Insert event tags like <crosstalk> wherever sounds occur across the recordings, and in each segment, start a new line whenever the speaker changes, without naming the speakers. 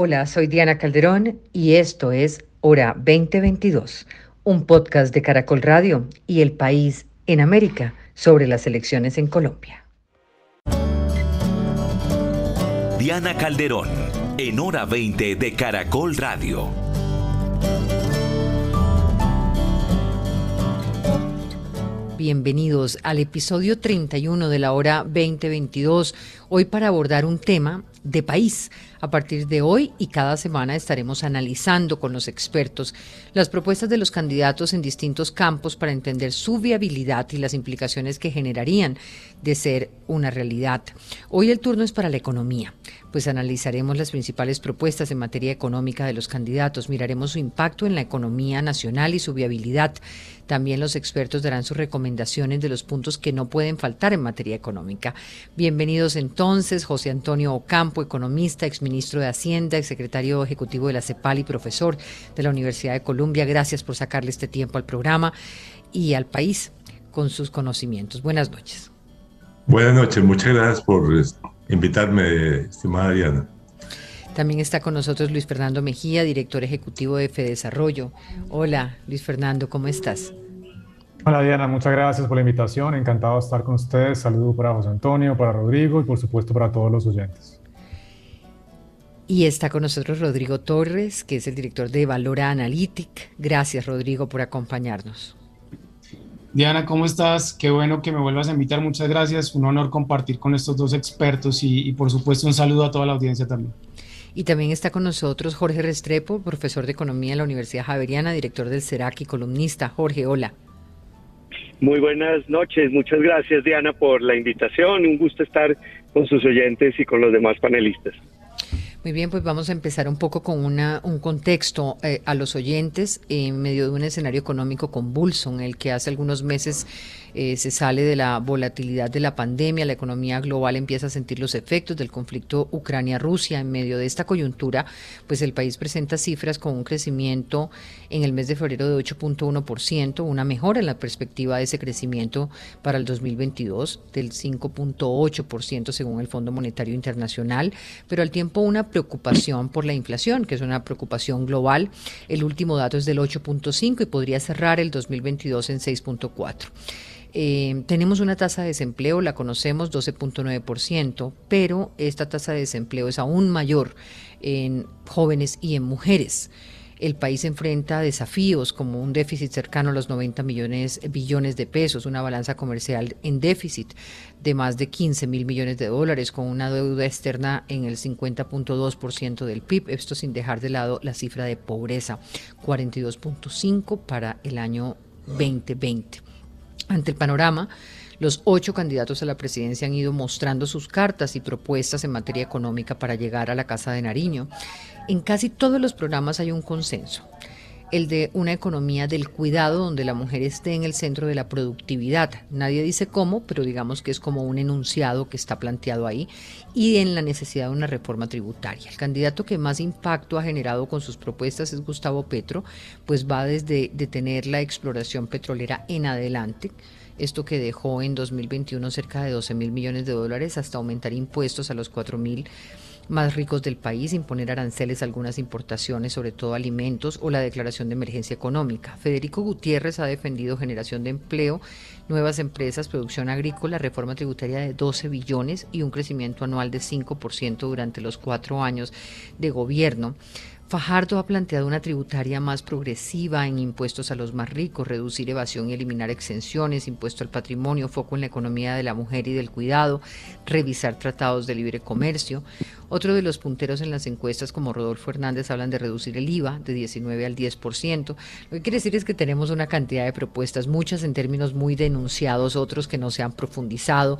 Hola, soy Diana Calderón y esto es Hora 2022, un podcast de Caracol Radio y El País en América sobre las elecciones en Colombia.
Diana Calderón, en Hora 20 de Caracol Radio.
Bienvenidos al episodio 31 de la hora 2022, hoy para abordar un tema de país. A partir de hoy y cada semana estaremos analizando con los expertos las propuestas de los candidatos en distintos campos para entender su viabilidad y las implicaciones que generarían de ser una realidad. Hoy el turno es para la economía pues analizaremos las principales propuestas en materia económica de los candidatos, miraremos su impacto en la economía nacional y su viabilidad. También los expertos darán sus recomendaciones de los puntos que no pueden faltar en materia económica. Bienvenidos entonces, José Antonio Ocampo, economista, exministro de Hacienda, exsecretario ejecutivo de la CEPAL y profesor de la Universidad de Columbia. Gracias por sacarle este tiempo al programa y al país con sus conocimientos. Buenas noches.
Buenas noches, muchas gracias por invitarme, estimada Diana.
También está con nosotros Luis Fernando Mejía, director ejecutivo de Desarrollo. Hola, Luis Fernando, ¿cómo estás?
Hola Diana, muchas gracias por la invitación. Encantado de estar con ustedes. Saludo para José Antonio, para Rodrigo y por supuesto para todos los oyentes.
Y está con nosotros Rodrigo Torres, que es el director de Valora Analytic. Gracias Rodrigo por acompañarnos.
Diana, ¿cómo estás? Qué bueno que me vuelvas a invitar. Muchas gracias. Un honor compartir con estos dos expertos y, por supuesto un saludo a toda la audiencia también.
Y también está con nosotros Jorge Restrepo, profesor de Economía en la Universidad Javeriana, director del CERAC y columnista. Jorge, hola.
Muy buenas noches. Muchas gracias, Diana, por la invitación. Un gusto estar con sus oyentes y con los demás panelistas.
Muy bien, pues vamos a empezar un poco con una, un contexto eh, a los oyentes en medio de un escenario económico convulso en el que hace algunos meses eh, se sale de la volatilidad de la pandemia, la economía global empieza a sentir los efectos del conflicto Ucrania-Rusia. En medio de esta coyuntura, pues el país presenta cifras con un crecimiento en el mes de febrero de 8.1%, una mejora en la perspectiva de ese crecimiento para el 2022 del 5.8% según el Fondo Monetario Internacional, pero al tiempo una preocupación por la inflación, que es una preocupación global. El último dato es del 8.5 y podría cerrar el 2022 en 6.4. Eh, tenemos una tasa de desempleo, la conocemos, 12.9%, pero esta tasa de desempleo es aún mayor en jóvenes y en mujeres. El país enfrenta desafíos como un déficit cercano a los 90 millones billones de pesos, una balanza comercial en déficit de más de 15 mil millones de dólares, con una deuda externa en el 50.2% del PIB, esto sin dejar de lado la cifra de pobreza, 42.5 para el año 2020. Ante el panorama, los ocho candidatos a la presidencia han ido mostrando sus cartas y propuestas en materia económica para llegar a la Casa de Nariño. En casi todos los programas hay un consenso el de una economía del cuidado donde la mujer esté en el centro de la productividad. Nadie dice cómo, pero digamos que es como un enunciado que está planteado ahí y en la necesidad de una reforma tributaria. El candidato que más impacto ha generado con sus propuestas es Gustavo Petro, pues va desde detener la exploración petrolera en adelante esto que dejó en 2021 cerca de 12 mil millones de dólares hasta aumentar impuestos a los 4 mil más ricos del país, imponer aranceles a algunas importaciones, sobre todo alimentos, o la declaración de emergencia económica. Federico Gutiérrez ha defendido generación de empleo, nuevas empresas, producción agrícola, reforma tributaria de 12 billones y un crecimiento anual de 5% durante los cuatro años de gobierno. Fajardo ha planteado una tributaria más progresiva en impuestos a los más ricos, reducir evasión y eliminar exenciones, impuesto al patrimonio, foco en la economía de la mujer y del cuidado, revisar tratados de libre comercio. Otro de los punteros en las encuestas, como Rodolfo Hernández, hablan de reducir el IVA de 19 al 10%. Lo que quiere decir es que tenemos una cantidad de propuestas, muchas en términos muy denunciados, otros que no se han profundizado.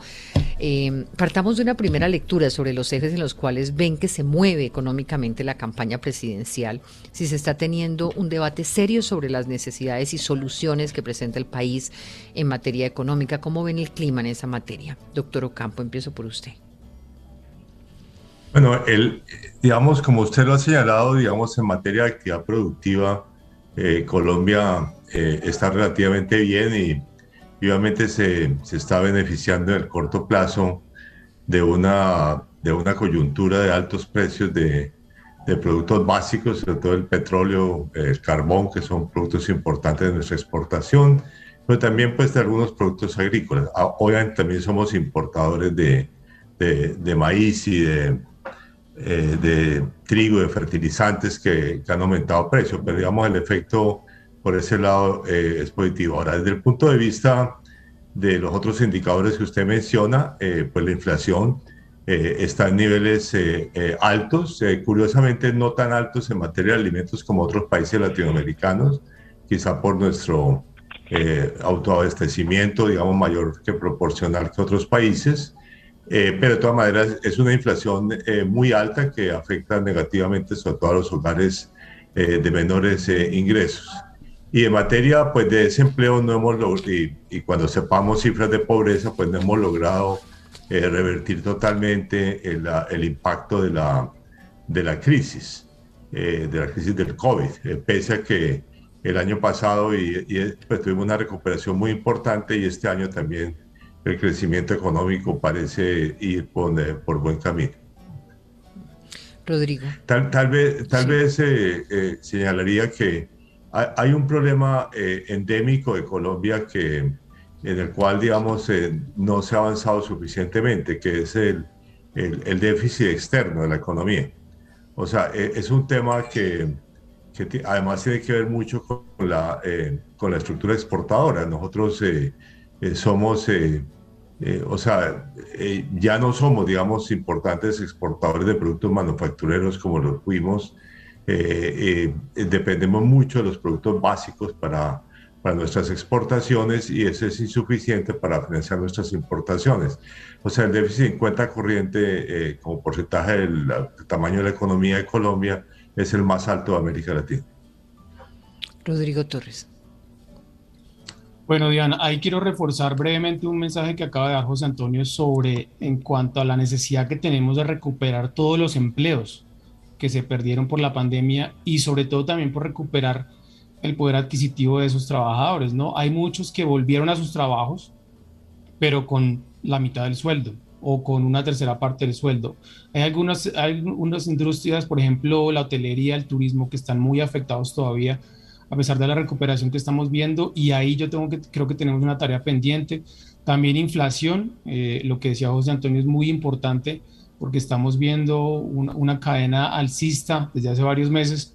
Eh, partamos de una primera lectura sobre los ejes en los cuales ven que se mueve económicamente la campaña presidencial, si se está teniendo un debate serio sobre las necesidades y soluciones que presenta el país en materia económica. ¿Cómo ven el clima en esa materia? Doctor Ocampo, empiezo por usted.
Bueno, el, digamos, como usted lo ha señalado, digamos, en materia de actividad productiva, eh, Colombia eh, está relativamente bien y, obviamente se, se, está beneficiando en el corto plazo de una, de una coyuntura de altos precios de, de productos básicos, sobre todo el petróleo, el carbón, que son productos importantes de nuestra exportación, pero también pues de algunos productos agrícolas. Ah, obviamente también somos importadores de, de, maíz y de, eh, de trigo, de fertilizantes que, han aumentado precios, pero digamos el efecto por ese lado eh, es positivo. Ahora, desde el punto de vista de los otros indicadores que usted menciona, eh, pues la inflación está en niveles altos, curiosamente no tan altos en materia de alimentos como otros países latinoamericanos, quizá por nuestro autoabastecimiento, digamos, mayor que proporcional que otros países. Eh, pero de todas maneras es una inflación eh, muy alta que afecta negativamente sobre todo a los hogares eh, de menores ingresos. Y en materia pues, de desempleo no hemos logrado, y, cuando sepamos cifras de pobreza, pues no hemos logrado revertir totalmente el, el, impacto de la, de la crisis, de la crisis del COVID, pese a que el año pasado y, y pues, tuvimos una recuperación muy importante y este año también el crecimiento económico parece ir por, eh, por buen camino.
Rodrigo.
Tal, tal vez, tal vez eh, eh, señalaría que hay un problema endémico de Colombia que, en el cual, digamos, no se ha avanzado suficientemente, que es el, el, déficit externo de la economía. O sea, es un tema que, que, además tiene que ver mucho con la, con la estructura exportadora. Nosotros somos eh, o sea, eh, ya no somos, digamos, importantes exportadores de productos manufactureros como lo fuimos. Eh, dependemos mucho de los productos básicos para, para nuestras exportaciones y eso es insuficiente para financiar nuestras importaciones. O sea, el déficit en cuenta corriente como porcentaje del tamaño de la economía de Colombia es el más alto de América Latina.
Rodrigo Torres.
Bueno, Diana, ahí quiero reforzar brevemente un mensaje que acaba de dar José Antonio sobre en cuanto a la necesidad que tenemos de recuperar todos los empleos que se perdieron por la pandemia y sobre todo también por recuperar el poder adquisitivo de esos trabajadores, ¿no? Hay muchos que volvieron a sus trabajos, pero con la mitad del sueldo o con una tercera parte del sueldo. Hay algunas, hay algunas industrias, por ejemplo, la hotelería, el turismo, que están muy afectados todavía a pesar de la recuperación que estamos viendo. Y ahí yo tengo que, creo que tenemos una tarea pendiente. También inflación, eh, lo que decía José Antonio es muy importante porque estamos viendo una, cadena alcista desde hace varios meses.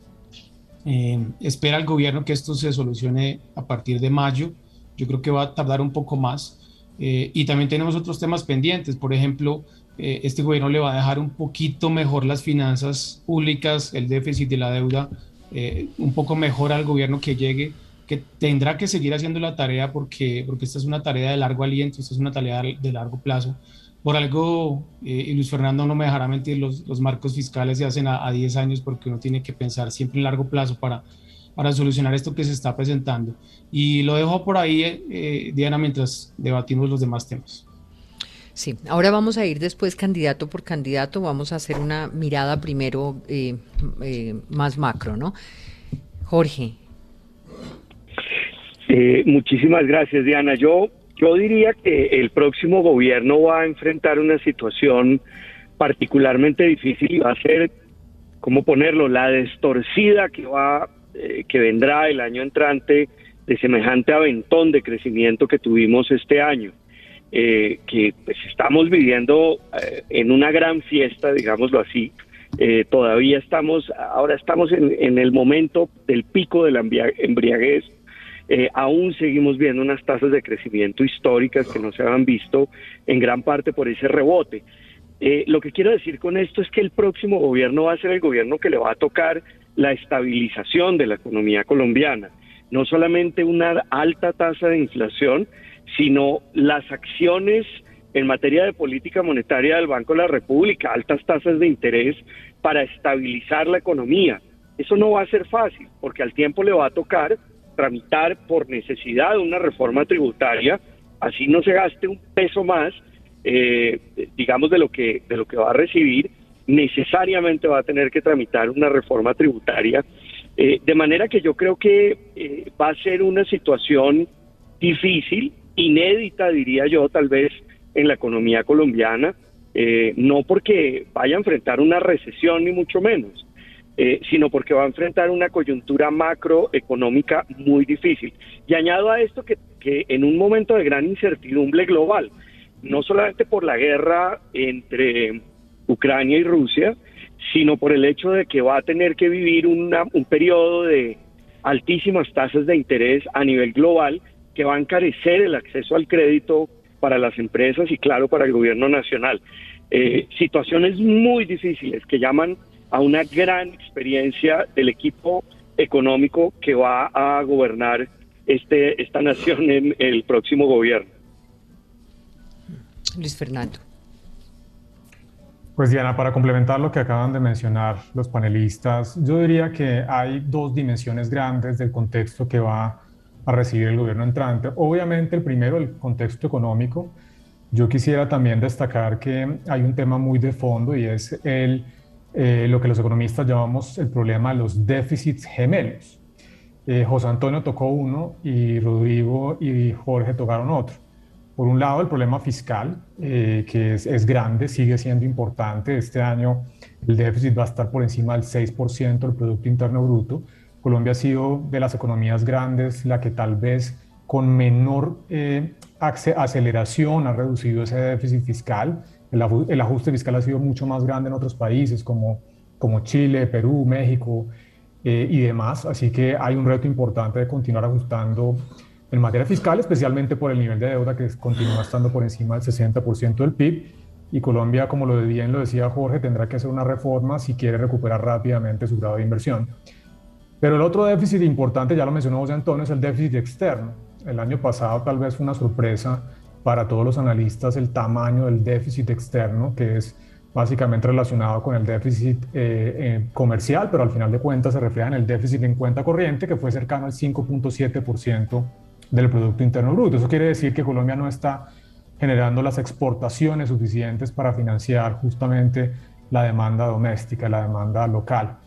Eh, espera el gobierno que esto se solucione a partir de mayo. Yo creo que va a tardar un poco más. Eh, y también tenemos otros temas pendientes. Por ejemplo, este gobierno le va a dejar un poquito mejor las finanzas públicas, el déficit de la deuda eh, un poco mejor al gobierno que llegue, que tendrá que seguir haciendo la tarea porque, porque esta es una tarea de largo aliento, esta es una tarea de largo plazo. Por algo, eh, y Luis Fernando no me dejará mentir, los, los marcos fiscales se hacen a, 10 años porque uno tiene que pensar siempre en largo plazo para, para solucionar esto que se está presentando. Y lo dejo por ahí, eh, Diana, mientras debatimos los demás temas.
Sí, ahora vamos a ir después candidato por candidato, vamos a hacer una mirada primero eh, eh, más macro, ¿no? Jorge.
Eh, muchísimas gracias, Diana. Yo, yo diría que el próximo gobierno va a enfrentar una situación particularmente difícil y va a ser, ¿cómo ponerlo?, la destorcida que va, que vendrá el año entrante de semejante aventón de crecimiento que tuvimos este año. Eh, que pues estamos viviendo eh, en una gran fiesta, digámoslo así. Eh, todavía estamos, ahora estamos en, el momento del pico de la embriaguez. aún seguimos viendo unas tasas de crecimiento históricas que no se habían visto en gran parte por ese rebote. lo que quiero decir con esto es que el próximo gobierno va a ser el gobierno que le va a tocar la estabilización de la economía colombiana, no solamente una alta tasa de inflación, sino las acciones en materia de política monetaria del Banco de la República, altas tasas de interés para estabilizar la economía. Eso no va a ser fácil, porque al tiempo le va a tocar tramitar por necesidad una reforma tributaria, así no se gaste un peso más, eh, digamos, de lo, que, de lo que va a recibir, necesariamente va a tener que tramitar una reforma tributaria. Eh, de manera que yo creo que eh, va a ser una situación difícil, inédita, diría yo, tal vez en la economía colombiana, eh, no porque vaya a enfrentar una recesión ni mucho menos, eh, sino porque va a enfrentar una coyuntura macroeconómica muy difícil. Y añado a esto que, que en un momento de gran incertidumbre global, no solamente por la guerra entre Ucrania y Rusia, sino por el hecho de que va a tener que vivir una, un periodo de altísimas tasas de interés a nivel global que va a encarecer el acceso al crédito para las empresas y claro para el gobierno nacional. Eh, situaciones muy difíciles que llaman a una gran experiencia del equipo económico que va a gobernar este, esta nación en el próximo gobierno.
Luis Fernando.
Pues Diana, para complementar lo que acaban de mencionar los panelistas, yo diría que hay dos dimensiones grandes del contexto que va a recibir el gobierno entrante. Obviamente, el primero, el contexto económico. Yo quisiera también destacar que hay un tema muy de fondo y es el, eh, lo que los economistas llamamos el problema de los déficits gemelos. Eh, José Antonio tocó uno y Rodrigo y Jorge tocaron otro. Por un lado, el problema fiscal, eh, que es, es, grande, sigue siendo importante. Este año el déficit va a estar por encima del 6% del Producto Interno Bruto. Colombia ha sido de las economías grandes la que tal vez con menor eh, aceleración ha reducido ese déficit fiscal. El, ajuste fiscal ha sido mucho más grande en otros países como, como Chile, Perú, México eh, y demás. Así que hay un reto importante de continuar ajustando en materia fiscal, especialmente por el nivel de deuda que continúa estando por encima del 60% del PIB. Y Colombia, como lo bien lo decía Jorge, tendrá que hacer una reforma si quiere recuperar rápidamente su grado de inversión. Pero el otro déficit importante, ya lo mencionó José Antonio, es el déficit externo. El año pasado tal vez fue una sorpresa para todos los analistas el tamaño del déficit externo, que es básicamente relacionado con el déficit eh, eh, comercial, pero al final de cuentas se refleja en el déficit en cuenta corriente, que fue cercano al 5.7% del Producto Interno Bruto. Eso quiere decir que Colombia no está generando las exportaciones suficientes para financiar justamente la demanda doméstica, la demanda local.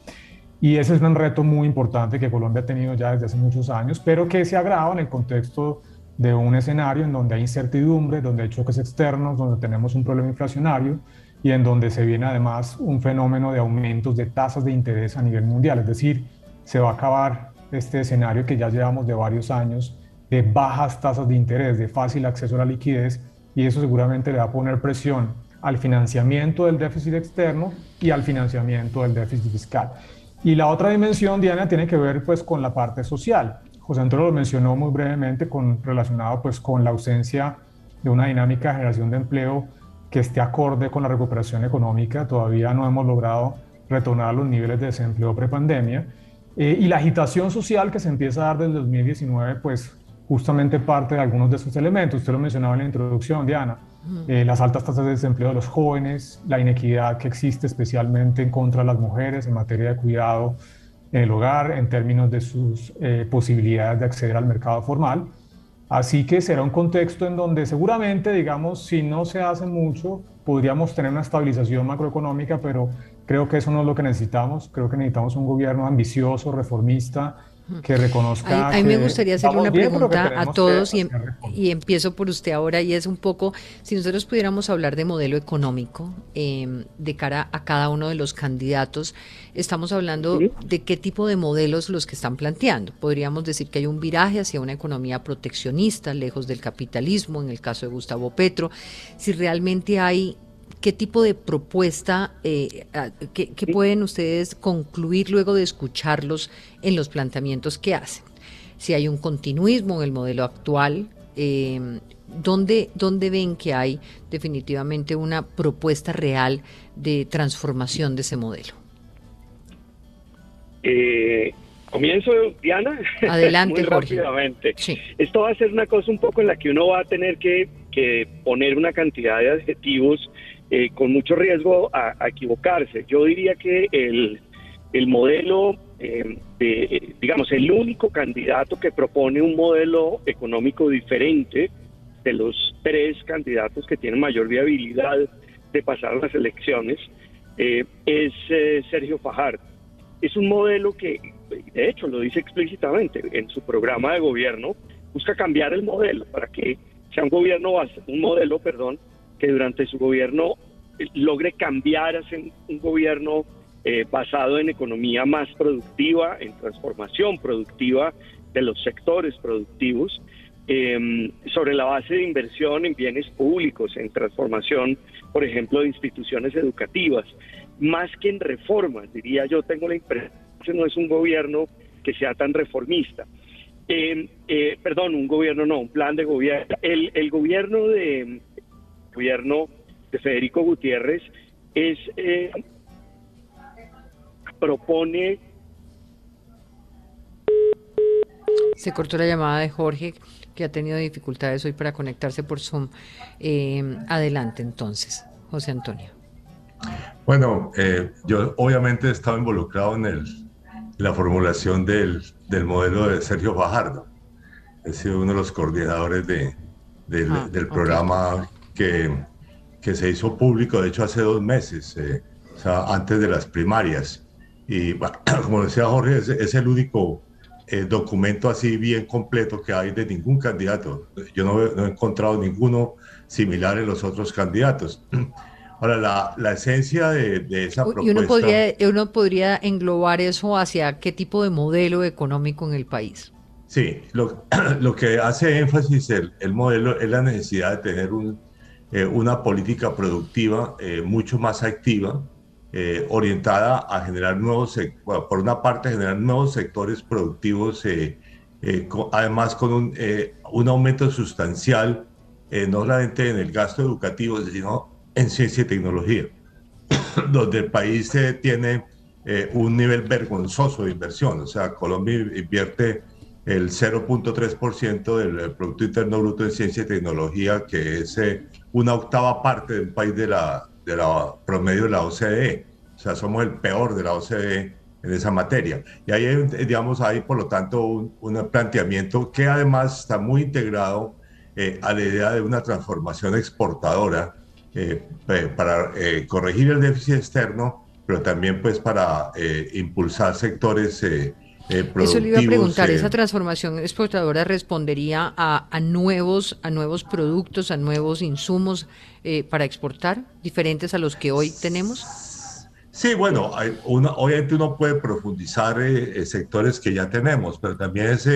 Y ese es un reto muy importante que Colombia ha tenido ya desde hace muchos años, pero que se agrava en el contexto de un escenario en donde hay incertidumbre, donde hay choques externos, donde tenemos un problema inflacionario y en donde se viene además un fenómeno de aumentos de tasas de interés a nivel mundial. Es decir, se va a acabar este escenario que ya llevamos de varios años de bajas tasas de interés, de fácil acceso a la liquidez, y eso seguramente le va a poner presión al financiamiento del déficit externo y al financiamiento del déficit fiscal. Y la otra dimensión, Diana, tiene que ver pues con la parte social. José Antonio lo mencionó muy brevemente con, relacionado pues con la ausencia de una dinámica de generación de empleo que esté acorde con la recuperación económica. Todavía no hemos logrado retornar a los niveles de desempleo prepandemia. Eh, y la agitación social que se empieza a dar desde 2019, pues justamente parte de algunos de esos elementos. Usted lo mencionaba en la introducción, Diana, eh, las altas tasas de desempleo de los jóvenes, la inequidad que existe especialmente en contra de las mujeres en materia de cuidado en el hogar, en términos de sus eh, posibilidades de acceder al mercado formal. Así que será un contexto en donde seguramente, digamos, si no se hace mucho, podríamos tener una estabilización macroeconómica, pero creo que eso no es lo que necesitamos. Creo que necesitamos un gobierno ambicioso, reformista, que reconozca.
A, mí me gustaría hacerle una pregunta a todos y, em, y, empiezo por usted ahora y es un poco, si nosotros pudiéramos hablar de modelo económico em, de cara a cada uno de los candidatos, estamos hablando de qué tipo de modelos los que están planteando. Podríamos decir que hay un viraje hacia una economía proteccionista, lejos del capitalismo, en el caso de Gustavo Petro, si realmente hay ¿Qué tipo de propuesta, eh, que, pueden ustedes concluir luego de escucharlos en los planteamientos que hacen? Si hay un continuismo en el modelo actual, eh, ¿dónde, ¿dónde ven que hay definitivamente una propuesta real de transformación de ese modelo?
Eh, comienzo, Diana. <laughs>
Adelante,
Jorge. rápidamente. Esto va a ser una cosa un poco en la que uno va a tener que, que poner una cantidad de adjetivos eh, con mucho riesgo a, equivocarse. Yo diría que el, el modelo, eh, de, digamos, el único candidato que propone un modelo económico diferente de los tres candidatos que tienen mayor viabilidad de pasar las elecciones, eh, es Sergio Fajardo. Es un modelo que, de hecho, lo dice explícitamente en su programa de gobierno, busca cambiar el modelo para que sea un gobierno, un modelo, perdón, que durante su gobierno logre cambiar hacia un, gobierno eh, basado en economía más productiva, en transformación productiva de los sectores productivos, em, sobre la base de inversión en bienes públicos, en transformación, por ejemplo, de instituciones educativas, más que en reformas, diría yo, tengo la impresión que no es un gobierno que sea tan reformista. Em, eh, perdón, un gobierno no, un plan de gobierno. El, el gobierno de gobierno de Federico Gutiérrez es eh, propone
Se cortó la llamada de Jorge, que ha tenido dificultades hoy para conectarse por Zoom. Eh, adelante entonces, José Antonio.
Bueno, eh, yo obviamente he estado involucrado en el, la formulación del, del, modelo de Sergio Fajardo. He sido uno de los coordinadores de, del, ah, del, programa que, que, se hizo público, de hecho, hace dos meses, eh, o sea, antes de las primarias. Y <clears throat> como decía Jorge, es, es el único eh, documento así bien completo que hay de ningún candidato. Yo no, no, he encontrado ninguno similar en los otros candidatos. <clears throat> Ahora, la, la esencia de, de, esa propuesta...
Y uno podría, uno podría englobar eso hacia qué tipo de modelo económico en el país.
Sí, lo, <clears throat> lo que hace énfasis el, el, modelo es la necesidad de tener un, una política productiva eh, mucho más activa, eh, orientada a generar nuevos, bueno, por una parte, generar nuevos sectores productivos, eh, eh, con, además con un, un, aumento sustancial, no solamente en el gasto educativo, sino en ciencia y tecnología, <coughs> donde el país tiene un nivel vergonzoso de inversión. O sea, Colombia invierte el 0.3% del Producto Interno Bruto en ciencia y tecnología, que es una octava parte del país de la, de la promedio de la OCDE. O sea, somos el peor de la OCDE en esa materia. Y ahí, digamos, hay por lo tanto un, un planteamiento que además está muy integrado eh, a la idea de una transformación exportadora eh, para eh, corregir el déficit externo, pero también pues para eh, impulsar sectores eh,
Eso le iba a preguntar, ¿esa transformación exportadora respondería a, a, nuevos, a nuevos productos, a nuevos insumos eh, para exportar, diferentes a los que hoy tenemos?
Sí, bueno, hay una, obviamente uno puede profundizar eh, sectores que ya tenemos, pero también es,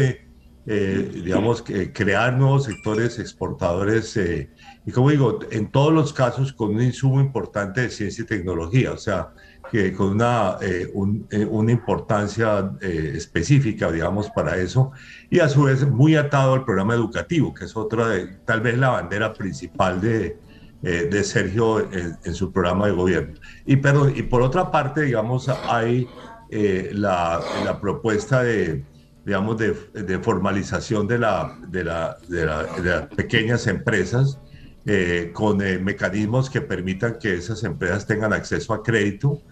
eh, digamos, crear nuevos sectores exportadores, eh, y como digo, en todos los casos con un insumo importante de ciencia y tecnología, o sea, que con una, eh, un, una importancia específica, digamos, para eso, y a su vez muy atado al programa educativo, que es otra de, tal vez la bandera principal de, eh, de Sergio en, en, su programa de gobierno. Y, perdón, y por otra parte, digamos, hay eh, la, la, propuesta de, digamos, de, de formalización de, la, de, la, de, la, de las pequeñas empresas eh, con eh, mecanismos que permitan que esas empresas tengan acceso a crédito,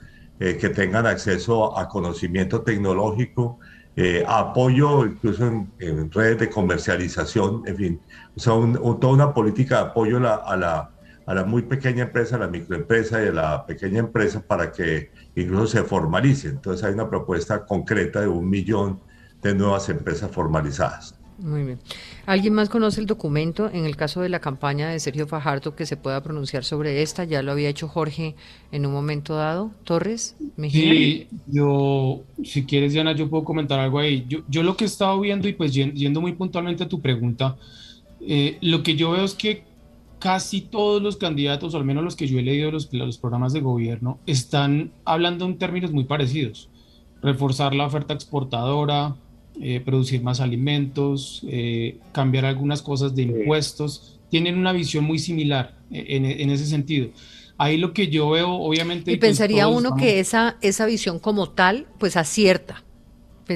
eh, que tengan acceso a conocimiento tecnológico, a apoyo incluso en, en, redes de comercialización, en fin, o sea, un, un, toda una política de apoyo la, a la a la muy pequeña empresa, a la microempresa y a la pequeña empresa para que incluso se formalice. Entonces hay una propuesta concreta de un millón de nuevas empresas formalizadas.
Muy bien. ¿Alguien más conoce el documento en el caso de la campaña de Sergio Fajardo que se pueda pronunciar sobre esta? Ya lo había hecho Jorge en un momento dado. Torres,
Mejía. Sí, yo, si quieres, Diana, yo puedo comentar algo ahí. Yo, yo lo que he estado viendo y pues yendo muy puntualmente a tu pregunta, eh, lo que yo veo es que casi todos los candidatos, o al menos los que yo he leído los, los programas de gobierno, están hablando en términos muy parecidos. Reforzar la oferta exportadora, eh, producir más alimentos, eh, cambiar algunas cosas de impuestos. Tienen una visión muy similar eh, en, en, ese sentido. Ahí lo que yo veo, obviamente...
Y pues pensaría uno que esa, esa visión como tal, pues acierta,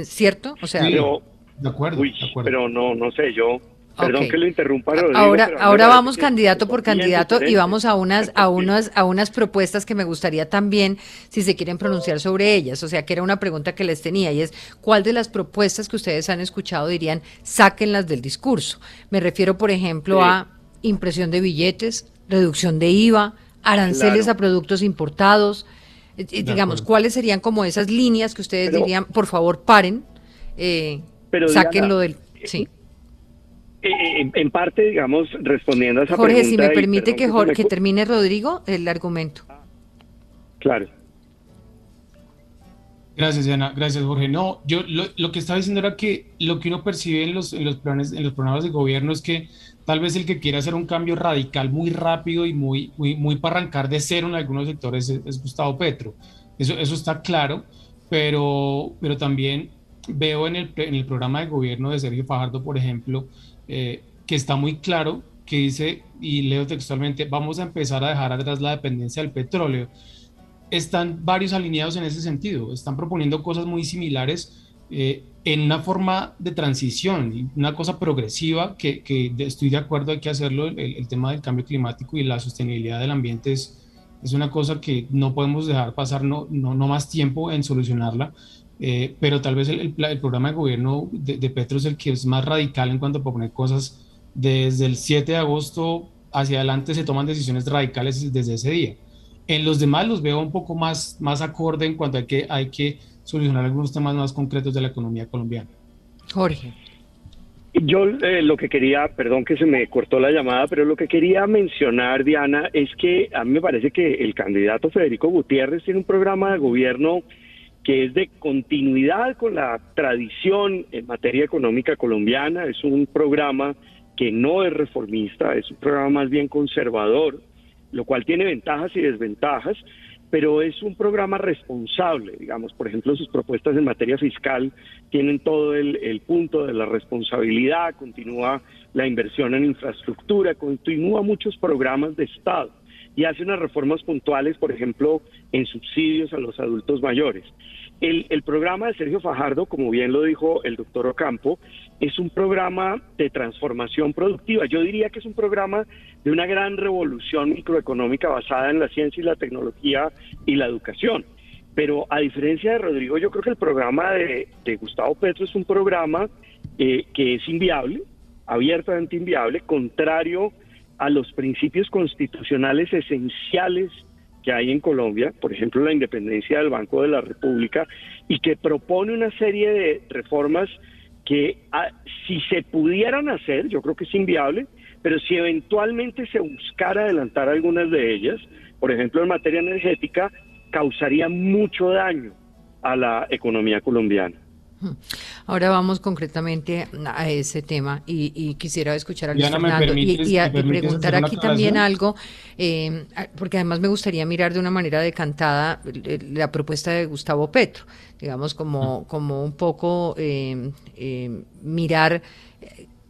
¿cierto?
O sea... Pero, de acuerdo, uy, de acuerdo. Pero no, no sé, yo Perdón okay. que lo interrumpa. Rodrigo,
ahora, ahora vamos candidato por candidato y vamos a unas, a <laughs> unas, a unas propuestas que me gustaría también, si se quieren pronunciar sobre ellas. O sea, que era una pregunta que les tenía y es cuál de las propuestas que ustedes han escuchado dirían sáquenlas del discurso. Me refiero, por ejemplo, sí. a impresión de billetes, reducción de IVA, aranceles claro. a productos importados. Eh, digamos, ¿cuáles serían como esas líneas que ustedes pero, dirían, por favor, paren, eh, sáquenlo del... Sí.
En, en, parte, digamos, respondiendo a esa
Jorge,
pregunta.
Jorge, si me permite que, Jorge, que termine Rodrigo el argumento.
Claro.
Gracias, Diana. Gracias, Jorge. No, yo lo, que estaba diciendo era que lo que uno percibe en los, en los planes, en los programas de gobierno es que tal vez el que quiere hacer un cambio radical muy rápido y muy, muy, muy para arrancar de cero en algunos sectores es, Gustavo Petro. Eso, eso está claro, pero, pero también veo en el, en el programa de gobierno de Sergio Fajardo, por ejemplo, eh, que está muy claro que dice, y leo textualmente, vamos a empezar a dejar atrás la dependencia del petróleo están varios alineados en ese sentido, están proponiendo cosas muy similares eh, en una forma de transición, una cosa progresiva que, estoy de acuerdo, hay que hacerlo, el, tema del cambio climático y la sostenibilidad del ambiente es, es una cosa que no podemos dejar pasar no, no, no más tiempo en solucionarla, eh, pero tal vez el, programa de gobierno de, de, Petro es el que es más radical en cuanto a proponer cosas. Desde el 7 de agosto hacia adelante se toman decisiones radicales desde ese día. En los demás los veo un poco más, más acorde en cuanto a que hay que solucionar algunos temas más concretos de la economía colombiana.
Jorge.
Yo eh, lo que quería, perdón que se me cortó la llamada, pero lo que quería mencionar, Diana, es que a mí me parece que el candidato Federico Gutiérrez tiene un programa de gobierno que es de continuidad con la tradición en materia económica colombiana, es un programa que no es reformista, es un programa más bien conservador, lo cual tiene ventajas y desventajas, pero es un programa responsable, digamos, por ejemplo, sus propuestas en materia fiscal tienen todo el, punto de la responsabilidad, continúa la inversión en infraestructura, continúa muchos programas de Estado y hace unas reformas puntuales, por ejemplo, en subsidios a los adultos mayores. El, programa de Sergio Fajardo, como bien lo dijo el doctor Ocampo, es un programa de transformación productiva. Yo diría que es un programa de una gran revolución microeconómica basada en la ciencia y la tecnología y la educación. Pero a diferencia de Rodrigo, yo creo que el programa de, Gustavo Petro es un programa eh, que es inviable, abiertamente inviable, contrario a los principios constitucionales esenciales que hay en Colombia, por ejemplo la independencia del Banco de la República, y que propone una serie de reformas que ah, si se pudieran hacer, yo creo que es inviable, pero si eventualmente se buscara adelantar algunas de ellas, por ejemplo en materia energética, causaría mucho daño a la economía colombiana.
Ahora vamos concretamente a ese tema y, quisiera escuchar a Luis Fernando y, preguntar aquí también algo, eh, porque además me gustaría mirar de una manera decantada la propuesta de Gustavo Petro, digamos como, como un poco eh, eh, mirar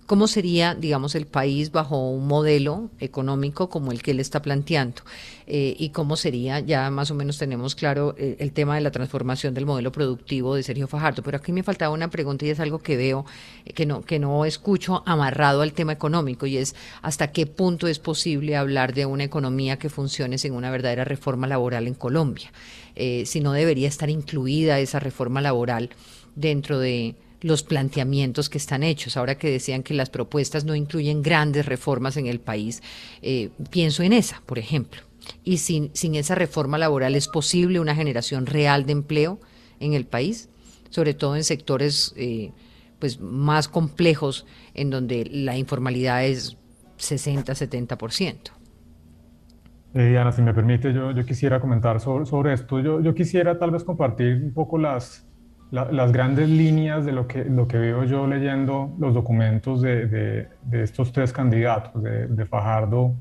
cómo sería, digamos, el país bajo un modelo económico como el que él está planteando eh, y cómo sería, ya más o menos tenemos claro eh, el tema de la transformación del modelo productivo de Sergio Fajardo, pero aquí me faltaba una pregunta y es algo que veo eh, que no que no escucho amarrado al tema económico y es hasta qué punto es posible hablar de una economía que funcione sin una verdadera reforma laboral en Colombia, si no debería estar incluida esa reforma laboral dentro de los planteamientos que están hechos. Ahora que decían que las propuestas no incluyen grandes reformas en el país, eh, pienso en esa, por ejemplo. Y sin, sin esa reforma laboral es posible una generación real de empleo en el país, sobre todo en sectores eh, pues más complejos en donde la informalidad es 60-70%.
Eh, Diana, si me permite, yo, yo quisiera comentar sobre, sobre esto. Yo, yo quisiera tal vez compartir un poco las, las grandes líneas de lo que, lo que veo yo leyendo los documentos de, de, estos tres candidatos, de, Fajardo,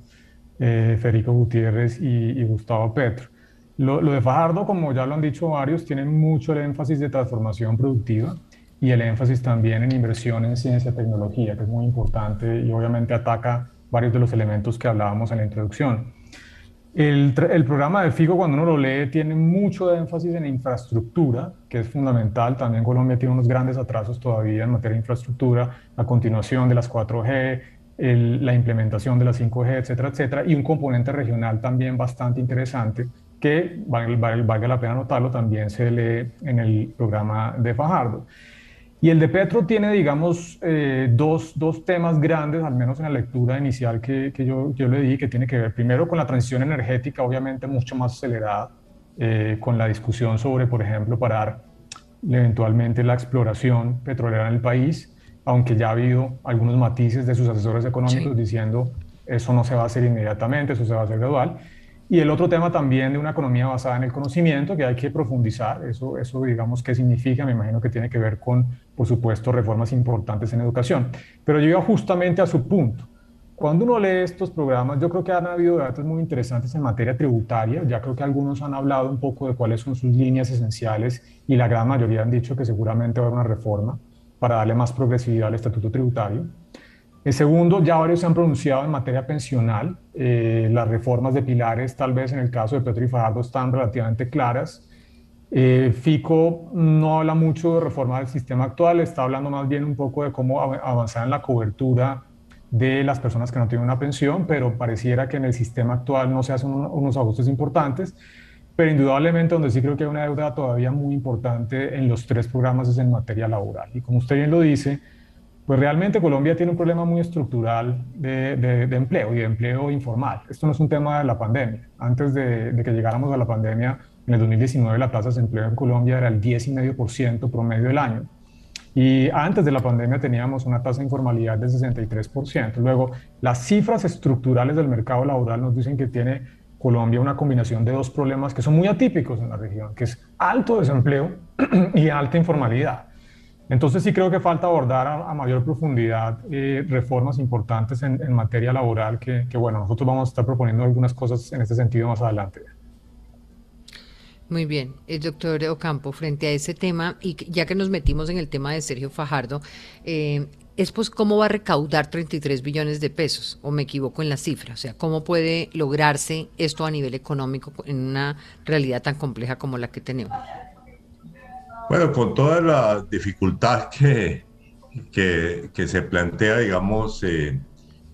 eh, Federico Gutiérrez y, Gustavo Petro. Lo, lo, de Fajardo, como ya lo han dicho varios, tiene mucho el énfasis de transformación productiva y el énfasis también en inversión en ciencia y tecnología, que es muy importante y obviamente ataca varios de los elementos que hablábamos en la introducción. El, programa de FIGO, cuando uno lo lee, tiene mucho énfasis en infraestructura, que es fundamental. También Colombia tiene unos grandes atrasos todavía en materia de infraestructura, la continuación de las 4G, la implementación de las 5G, etcétera, etcétera, y un componente regional también bastante interesante que, valga la pena notarlo, también se lee en el programa de Fajardo. Y el de Petro tiene, digamos, eh, dos, dos, temas grandes, al menos en la lectura inicial que, que yo, yo, le di, que tiene que ver primero con la transición energética, obviamente mucho más acelerada, eh, con la discusión sobre, por ejemplo, parar eventualmente la exploración petrolera en el país, aunque ya ha habido algunos matices de sus asesores económicos diciendo eso no se va a hacer inmediatamente, eso se va a hacer gradual. Y el otro tema también de una economía basada en el conocimiento, que hay que profundizar, eso, eso digamos, ¿qué significa? Me imagino que tiene que ver con, por supuesto, reformas importantes en educación. Pero llega justamente a su punto. Cuando uno lee estos programas, yo creo que han habido debates muy interesantes en materia tributaria, ya creo que algunos han hablado un poco de cuáles son sus líneas esenciales y la gran mayoría han dicho que seguramente va a haber una reforma para darle más progresividad al estatuto tributario. El segundo, ya varios se han pronunciado en materia pensional. Eh, las reformas de pilares, tal vez en el caso de Petro y Fajardo, están relativamente claras. Eh, FICO no habla mucho de reforma del sistema actual, está hablando más bien un poco de cómo avanzar en la cobertura de las personas que no tienen una pensión, pero pareciera que en el sistema actual no se hacen unos ajustes importantes. Pero indudablemente donde sí creo que hay una deuda todavía muy importante en los tres programas es en materia laboral. Y como usted bien lo dice, pues realmente Colombia tiene un problema muy estructural de, empleo y de empleo informal. Esto no es un tema de la pandemia. Antes de, que llegáramos a la pandemia, en el 2019 la tasa de empleo en Colombia era el 10,5% promedio del año. Y antes de la pandemia teníamos una tasa de informalidad del 63%. Luego, las cifras estructurales del mercado laboral nos dicen que tiene Colombia una combinación de dos problemas que son muy atípicos en la región, que es alto desempleo <clears throat> y alta informalidad. Entonces sí creo que falta abordar a, mayor profundidad eh, reformas importantes en, materia laboral que, bueno, nosotros vamos a estar proponiendo algunas cosas en este sentido más adelante.
Muy bien, el doctor Ocampo, frente a ese tema, y ya que nos metimos en el tema de Sergio Fajardo, eh, es pues cómo va a recaudar 33 billones de pesos, o me equivoco en la cifra, o sea, cómo puede lograrse esto a nivel económico en una realidad tan compleja como la que tenemos.
Bueno, con toda la dificultad que, que, se plantea, digamos, eh,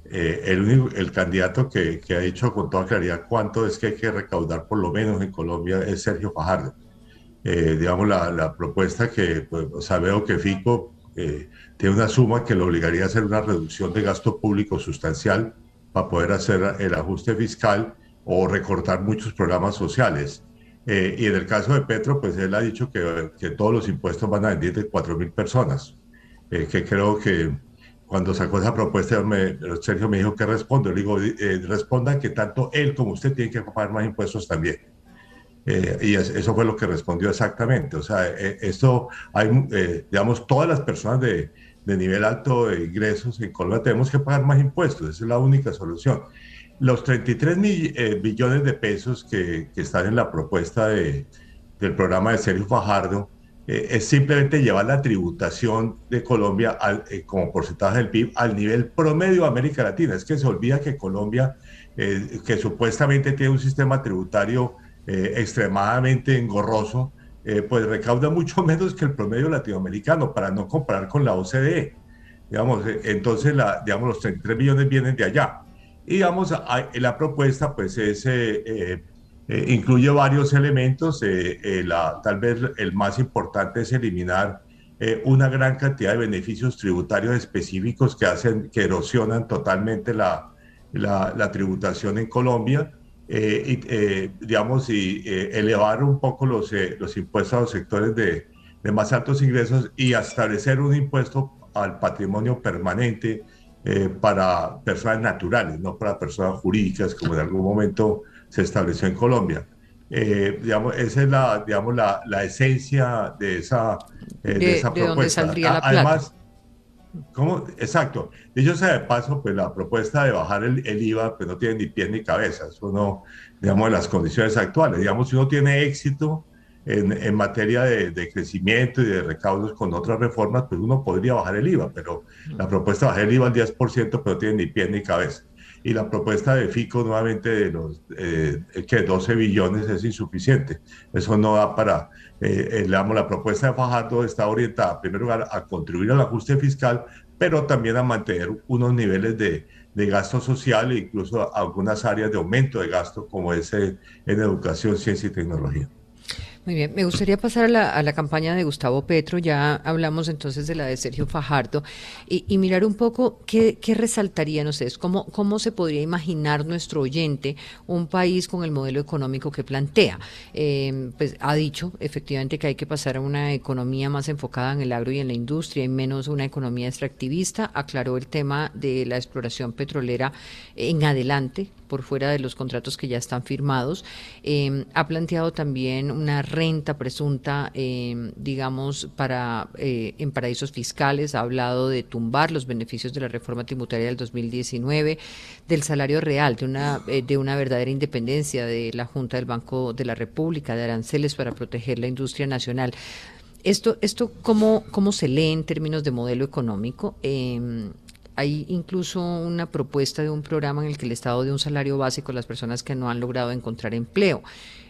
eh, el, el, candidato que, que, ha dicho con toda claridad cuánto es que hay que recaudar por lo menos en Colombia es Sergio Fajardo. Eh, digamos, la, la, propuesta que, pues, o sea, veo que FICO tiene una suma que le obligaría a hacer una reducción de gasto público sustancial para poder hacer el ajuste fiscal o recortar muchos programas sociales. Eh, y en el caso de Petro, pues él ha dicho que, que todos los impuestos van a venir de 4 mil personas, eh, que creo que cuando sacó esa propuesta, me, Sergio me dijo que respondo. Le digo, eh, que tanto él como usted tienen que pagar más impuestos también. y eso fue lo que respondió exactamente. O sea, esto hay, digamos, todas las personas de, de nivel alto de ingresos en Colombia tenemos que pagar más impuestos. Esa es la única solución. Los 33 eh, billones de pesos que, están en la propuesta de, del programa de Sergio Fajardo eh, es simplemente llevar la tributación de Colombia eh, como porcentaje del PIB al nivel promedio de América Latina. Es que se olvida que Colombia, que supuestamente tiene un sistema tributario extremadamente engorroso, pues recauda mucho <laughs> menos que el promedio latinoamericano, para no comparar con la OCDE. Entonces, digamos, los 33 billones vienen de allá. Y digamos, la propuesta pues es, eh, eh, eh, incluye varios elementos. la, tal vez el más importante es eliminar una gran cantidad de beneficios tributarios específicos que hacen, que erosionan totalmente la, la, tributación en Colombia. y, digamos, y elevar un poco los, los impuestos a los sectores de, de más altos ingresos y establecer un impuesto al patrimonio permanente eh, para personas naturales, no para personas jurídicas, como en algún momento se estableció en Colombia. Eh, digamos, esa es la, digamos, la, la esencia de esa, eh, de, esa propuesta.
la
Además, ¿cómo? Exacto. Dicho sea de paso, pues la propuesta de bajar el, el, IVA pues no tiene ni pie ni cabeza. Eso no, digamos, en las condiciones actuales. Digamos, si uno tiene éxito en, materia de, crecimiento y de recaudos con otras reformas, pues uno podría bajar el IVA, pero la propuesta de bajar el IVA al 10%, pero no tiene ni pie ni cabeza. Y la propuesta de FICO nuevamente de los eh, que 12 billones es insuficiente. Eso no da para, eh, eh, la propuesta de Fajardo está orientada, en primer lugar, a contribuir al ajuste fiscal, pero también a mantener unos niveles de, de gasto social e incluso algunas áreas de aumento de gasto, como es en educación, ciencia y tecnología.
Muy bien, me gustaría pasar a la, campaña de Gustavo Petro, ya hablamos entonces de la de Sergio Fajardo, y, mirar un poco qué, resaltarían ustedes, cómo, cómo se podría imaginar nuestro oyente un país con el modelo económico que plantea. Eh, pues ha dicho efectivamente que hay que pasar a una economía más enfocada en el agro y en la industria y menos una economía extractivista, aclaró el tema de la exploración petrolera en adelante por fuera de los contratos que ya están firmados. Em, ha planteado también una renta presunta, em, digamos, para eh, en paraísos fiscales. Ha hablado de tumbar los beneficios de la reforma tributaria del 2019, del salario real, de una, eh, de una verdadera independencia de la Junta del Banco de la República, de aranceles para proteger la industria nacional. Esto, esto ¿cómo, cómo se lee en términos de modelo económico? Eh, hay incluso una propuesta de un programa en el que el Estado dé un salario básico a las personas que no han logrado encontrar empleo.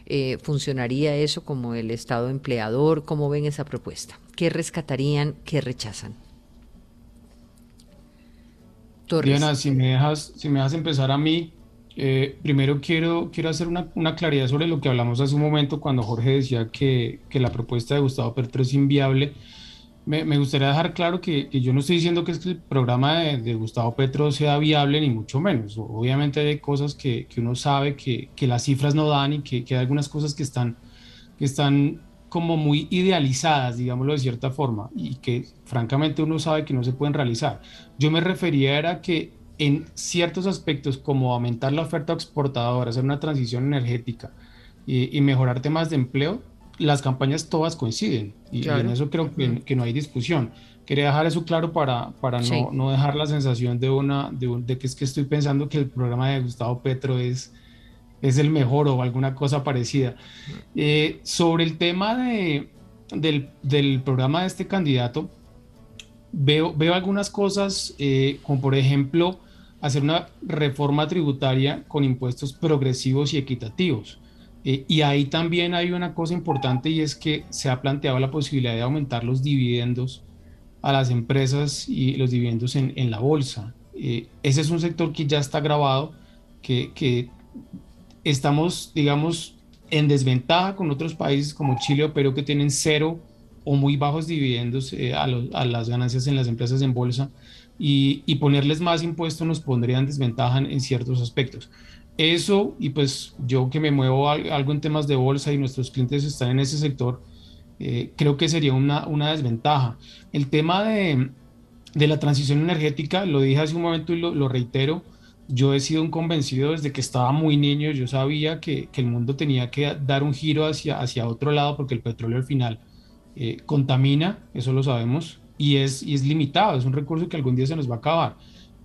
Eh, ¿Funcionaría eso como el Estado empleador? ¿Cómo ven esa propuesta? ¿Qué rescatarían? ¿Qué rechazan?
Diana, si me dejas, si me dejas empezar a mí, eh, primero quiero, quiero hacer una, una, claridad sobre lo que hablamos hace un momento cuando Jorge decía que, que la propuesta de Gustavo Petro es inviable. Me, gustaría dejar claro que, yo no estoy diciendo que el programa de, Gustavo Petro sea viable, ni mucho menos. Obviamente hay cosas que, que uno sabe que, las cifras no dan y que, hay algunas cosas que están, que están como muy idealizadas, digámoslo de cierta forma, y que francamente uno sabe que no se pueden realizar. Yo me refería a que en ciertos aspectos como aumentar la oferta exportadora, hacer una transición energética y mejorar temas de empleo, las campañas todas coinciden y, claro. y en eso creo que, que, no hay discusión. Quería dejar eso claro para, para sí. no, no, dejar la sensación de, una, de, un, de, que es que estoy pensando que el programa de Gustavo Petro es, es el mejor o alguna cosa parecida. Eh, sobre el tema de, del, del, programa de este candidato, veo, veo algunas cosas, eh, como por ejemplo hacer una reforma tributaria con impuestos progresivos y equitativos. Eh, y ahí también hay una cosa importante y es que se ha planteado la posibilidad de aumentar los dividendos a las empresas y los dividendos en, la bolsa. Eh, ese es un sector que ya está grabado, que, estamos, digamos, en desventaja con otros países como Chile o Perú que tienen cero o muy bajos dividendos eh, a, las ganancias en las empresas en bolsa y, ponerles más impuestos nos pondría en desventaja en, en, ciertos aspectos. Eso, y pues yo que me muevo algo en temas de bolsa y nuestros clientes están en ese sector, eh, creo que sería una, una, desventaja. El tema de, de, la transición energética, lo dije hace un momento y lo, reitero, yo he sido un convencido desde que estaba muy niño, yo sabía que, que, el mundo tenía que dar un giro hacia, hacia otro lado porque el petróleo al final eh, contamina, eso lo sabemos, y es, es limitado, es un recurso que algún día se nos va a acabar.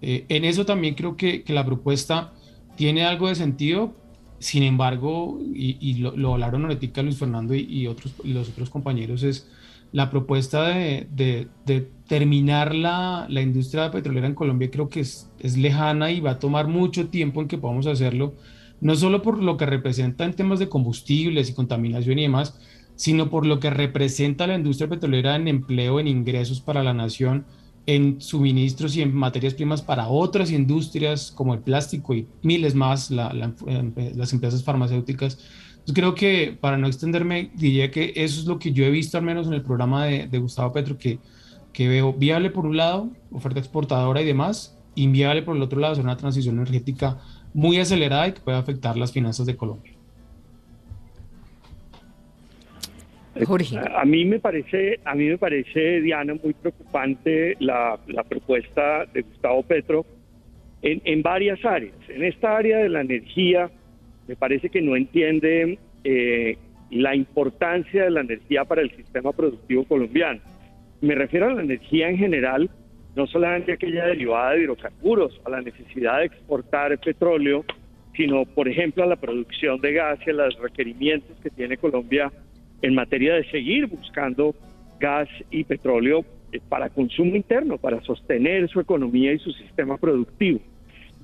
Eh, en eso también creo que, que, la propuesta tiene algo de sentido, sin embargo, y, lo, lo, hablaron Oretica, Luis Fernando y, y, otros, los otros compañeros, es la propuesta de, de, de terminar la, la, industria petrolera en Colombia creo que es, es lejana y va a tomar mucho tiempo en que podamos hacerlo, no solo por lo que representa en temas de combustibles y contaminación y demás, sino por lo que representa la industria petrolera en empleo, en ingresos para la nación, en suministros y en materias primas para otras industrias como el plástico y miles más, la, la, las empresas farmacéuticas. Entonces creo que para no extenderme, diría que eso es lo que yo he visto al menos en el programa de, de Gustavo Petro, que, que veo viable por un lado, oferta exportadora y demás, inviable por el otro lado, es una transición energética muy acelerada y que puede afectar las finanzas de Colombia.
Jorge. A mí me parece, a mí me parece, Diana, muy preocupante la, la propuesta de Gustavo Petro en, en, varias áreas. En esta área de la energía, me parece que no entiende eh, la importancia de la energía para el sistema productivo colombiano. Me refiero a la energía en general, no solamente aquella derivada de hidrocarburos, a la necesidad de exportar petróleo, sino, por ejemplo, a la producción de gas y a los requerimientos que tiene Colombia en materia de seguir buscando gas y petróleo eh, para consumo interno, para sostener su economía y su sistema productivo.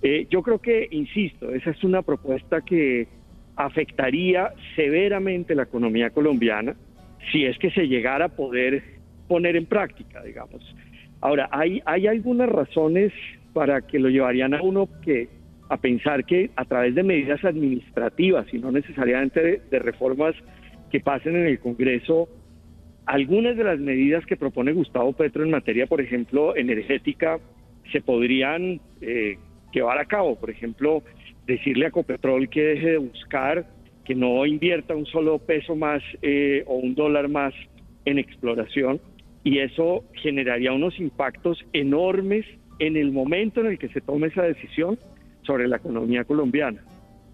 Eh, yo creo que, insisto, esa es una propuesta que afectaría severamente la economía colombiana si es que se llegara a poder poner en práctica, digamos. Ahora, hay, hay algunas razones para que lo llevarían a uno que a pensar que a través de medidas administrativas y no necesariamente de, de reformas que pasen en el Congreso algunas de las medidas que propone Gustavo Petro en materia, por ejemplo, energética, se podrían eh, llevar a cabo. Por ejemplo, decirle a Copetrol que deje de buscar, que no invierta un solo peso más eh, o un dólar más en exploración. Y eso generaría unos impactos enormes en el momento en el que se tome esa decisión sobre la economía colombiana.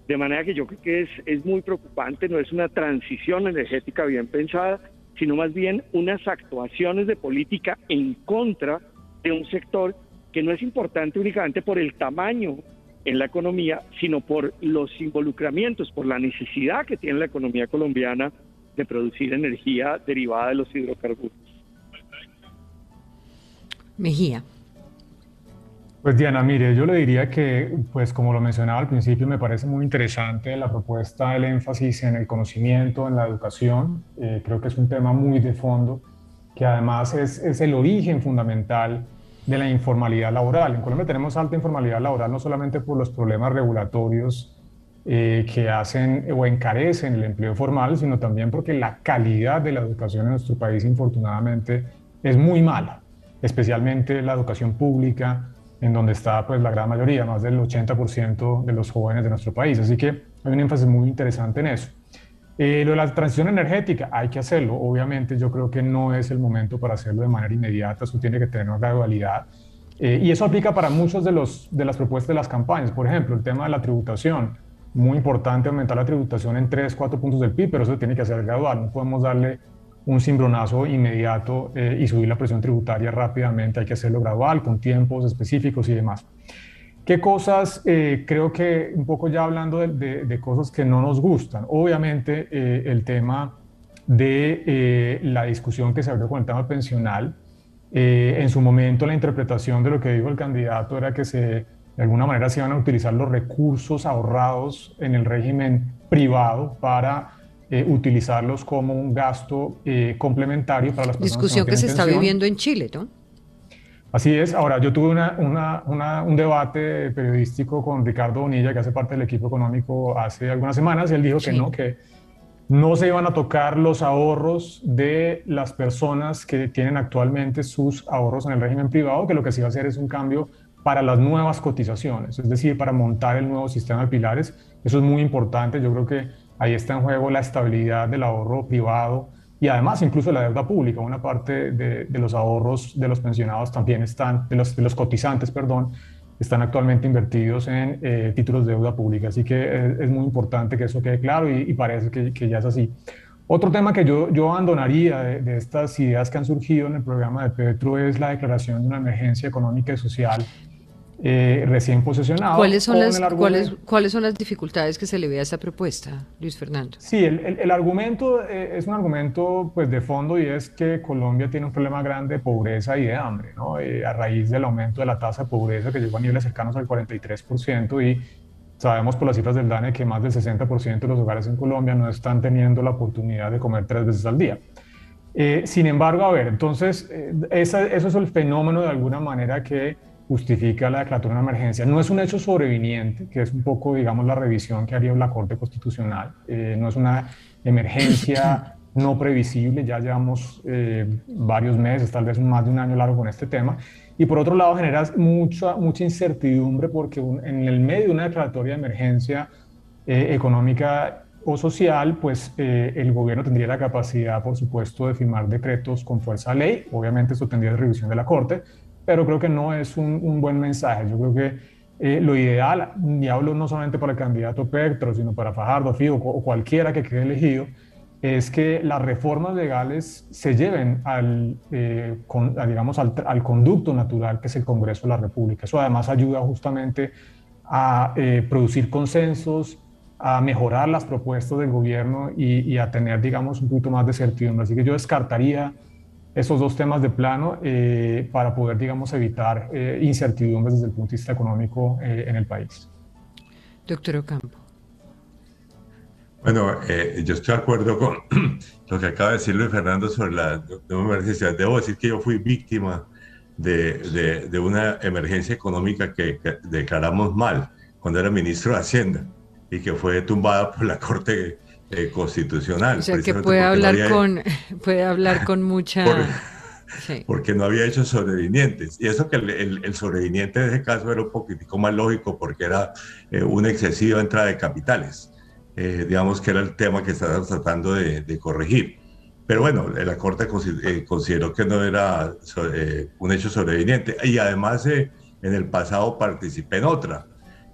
De manera que yo creo que es, muy preocupante, no es una transición energética bien pensada, sino más bien unas actuaciones de política en contra de un sector que no es importante únicamente por el tamaño en la economía, sino por los involucramientos, por la necesidad que tiene la economía colombiana de producir energía derivada de los hidrocarburos.
Mejía.
Pues Diana, mire, yo le diría que, pues como lo mencionaba al principio, me parece muy interesante la propuesta, el énfasis en el conocimiento, en la educación. Eh, creo que es un tema muy de fondo, que además es, es, el origen fundamental de la informalidad laboral. En Colombia tenemos alta informalidad laboral no solamente por los problemas regulatorios eh, que hacen o encarecen el empleo formal, sino también porque la calidad de la educación en nuestro país, infortunadamente, es muy mala, especialmente la educación pública en donde está pues la gran mayoría, más del 80% de los jóvenes de nuestro país. Así que hay un énfasis muy interesante en eso. Eh, lo de la transición energética, hay que hacerlo. Obviamente yo creo que no es el momento para hacerlo de manera inmediata, eso tiene que tener una gradualidad. Eh, y eso aplica para muchos de, los, de las propuestas de las campañas. Por ejemplo, el tema de la tributación. Muy importante aumentar la tributación en 3, 4 puntos del PIB, pero eso tiene que ser gradual. No podemos darle un cimbronazo inmediato eh, y subir la presión tributaria rápidamente, hay que hacerlo gradual, con tiempos específicos y demás. ¿Qué cosas, eh, creo que un poco ya hablando de, cosas que no nos gustan? Obviamente eh, el tema de la discusión que se abrió con el tema pensional. en su momento la interpretación de lo que dijo el candidato era que de alguna manera se iban a utilizar los recursos ahorrados en el régimen privado para eh, utilizarlos como un gasto eh, complementario para las
personas. Discusión que, se está viviendo en Chile, ¿no?
Así es. Ahora, yo tuve una, una, un debate periodístico con Ricardo Bonilla, que hace parte del equipo económico, hace algunas semanas, y él dijo que no, que no se iban a tocar los ahorros de las personas que tienen actualmente sus ahorros en el régimen privado, que lo que se iba a hacer es un cambio para las nuevas cotizaciones, es decir, para montar el nuevo sistema de pilares. Eso es muy importante. Yo creo que Ahí está en juego la estabilidad del ahorro privado y además incluso la deuda pública. Una parte de, los ahorros de los pensionados también están, de los, los cotizantes, perdón, están actualmente invertidos en eh, títulos de deuda pública. Así que es, muy importante que eso quede claro y, parece que, que, ya es así. Otro tema que yo, yo abandonaría de, de, estas ideas que han surgido en el programa de Petro es la declaración de una emergencia económica y social eh, recién posesionado.
¿Cuáles son, las, ¿cuáles, ¿Cuáles son las dificultades que se le ve a esa propuesta, Luis Fernando?
Sí, el, el, argumento eh, es un argumento pues, de fondo y es que Colombia tiene un problema grande de pobreza y de hambre, ¿no? Eh, a raíz del aumento de la tasa de pobreza que llegó a niveles cercanos al 43% y sabemos por las cifras del DANE que más del 60% de los hogares en Colombia no están teniendo la oportunidad de comer tres veces al día. sin embargo, a ver, entonces, esa, eso es el fenómeno de alguna manera que justifica la declaración de una emergencia. No es un hecho sobreviniente, que es un poco, digamos, la revisión que haría la Corte Constitucional. Eh, no es una emergencia <laughs> no previsible, ya llevamos eh, varios meses, tal vez más de un año largo con este tema. Y por otro lado, genera mucha, mucha incertidumbre porque en el medio de una declaratoria de emergencia eh, económica o social, pues el gobierno tendría la capacidad, por supuesto, de firmar decretos con fuerza de ley. Obviamente esto tendría revisión de la Corte, pero creo que no es un, buen mensaje. Yo creo que eh, lo ideal, y hablo no solamente para el candidato Petro, sino para Fajardo, Figo o cualquiera que quede elegido, es que las reformas legales se lleven al, eh, digamos, al, conducto natural que es el Congreso de la República. Eso además ayuda justamente a eh, producir consensos, a mejorar las propuestas del gobierno y, y, a tener, digamos, un poquito más de certidumbre. Así que yo descartaría esos dos temas de plano eh, para poder, digamos, evitar eh, incertidumbres desde el punto de vista económico eh, en el país.
Doctor Ocampo.
Bueno, yo estoy de acuerdo con <clears throat> lo que acaba de decir Luis Fernando sobre la emergencia. Debo decir que yo fui víctima de, de, de una emergencia económica que, declaramos mal cuando era ministro de Hacienda y que fue tumbada por la <laughs> Corte eh, constitucional.
O sea que <laughs> puede hablar, con, puede hablar con mucha... <laughs>
Porque no había hecho sobrevinientes. Y eso que el, sobreviniente en ese caso era un poquitico más lógico porque era eh, una excesiva entrada de capitales. Eh, digamos que era el tema que estábamos tratando de, corregir. Pero bueno, la Corte consideró que no era un hecho sobreviniente. Y además en el pasado participé en otra,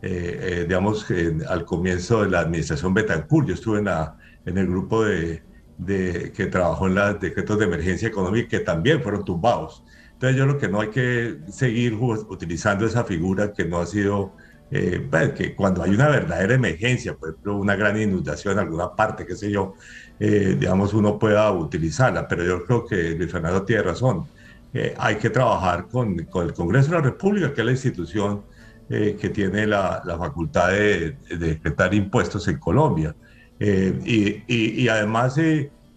eh, digamos, al comienzo de la administración Betancourt. Yo estuve en, la, en el grupo de, de, que trabajó en los decretos de emergencia económica que también fueron tumbados. Entonces yo lo que no hay que seguir utilizando esa figura que no ha sido, eh, pues, que cuando hay una verdadera emergencia, por ejemplo, una gran inundación en alguna parte, qué sé yo, eh, digamos, uno pueda utilizarla. Pero yo creo que Luis Fernando tiene razón. Eh, hay que trabajar con, con, el Congreso de la República, que es la institución que tiene la, la facultad de, de, decretar impuestos en Colombia. Y, y, y, además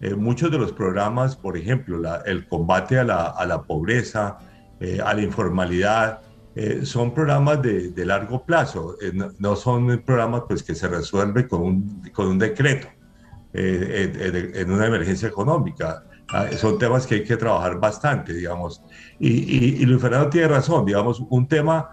eh, muchos de los programas, por ejemplo, el combate a la, a la pobreza, eh, a la informalidad, eh, son programas de, de largo plazo, no, son programas pues, que se resuelven con un, con un decreto en una emergencia económica. Ah, son temas que hay que trabajar bastante, digamos. Y, y, Luis Fernando tiene razón, digamos, un tema,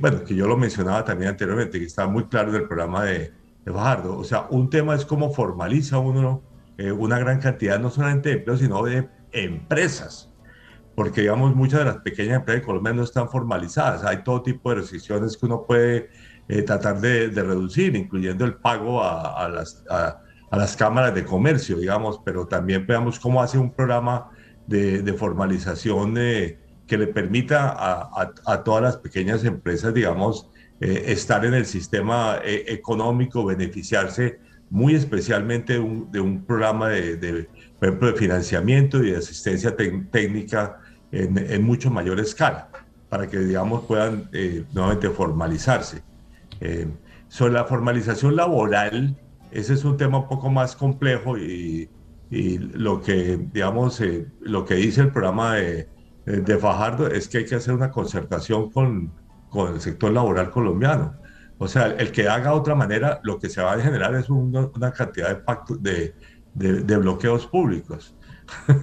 bueno, que yo lo mencionaba también anteriormente, que está muy claro en el programa de, de Fajardo, o sea, un tema es cómo formaliza uno eh, una gran cantidad no solamente de empleos, sino de empresas. Porque, digamos, muchas de las pequeñas empresas de Colombia no están formalizadas. Hay todo tipo de restricciones que uno puede eh, tratar de, reducir, incluyendo el pago a, las, a, las cámaras de comercio, digamos, pero también veamos cómo hace un programa de, de formalización eh, que le permita a, a, todas las pequeñas empresas, digamos, estar en el sistema económico, beneficiarse muy especialmente de un programa de, de, de financiamiento y de asistencia técnica en, en, mucho mayor escala, para que, digamos, puedan eh, nuevamente formalizarse. Eh, sobre la formalización laboral, ese es un tema un poco más complejo y, y lo que, digamos, eh, lo que dice el programa de, de Fajardo es que hay que hacer una concertación con, con el sector laboral colombiano o sea, el que haga otra manera, lo que se va a generar es una cantidad de, pacto, de, de, bloqueos públicos. <laughs>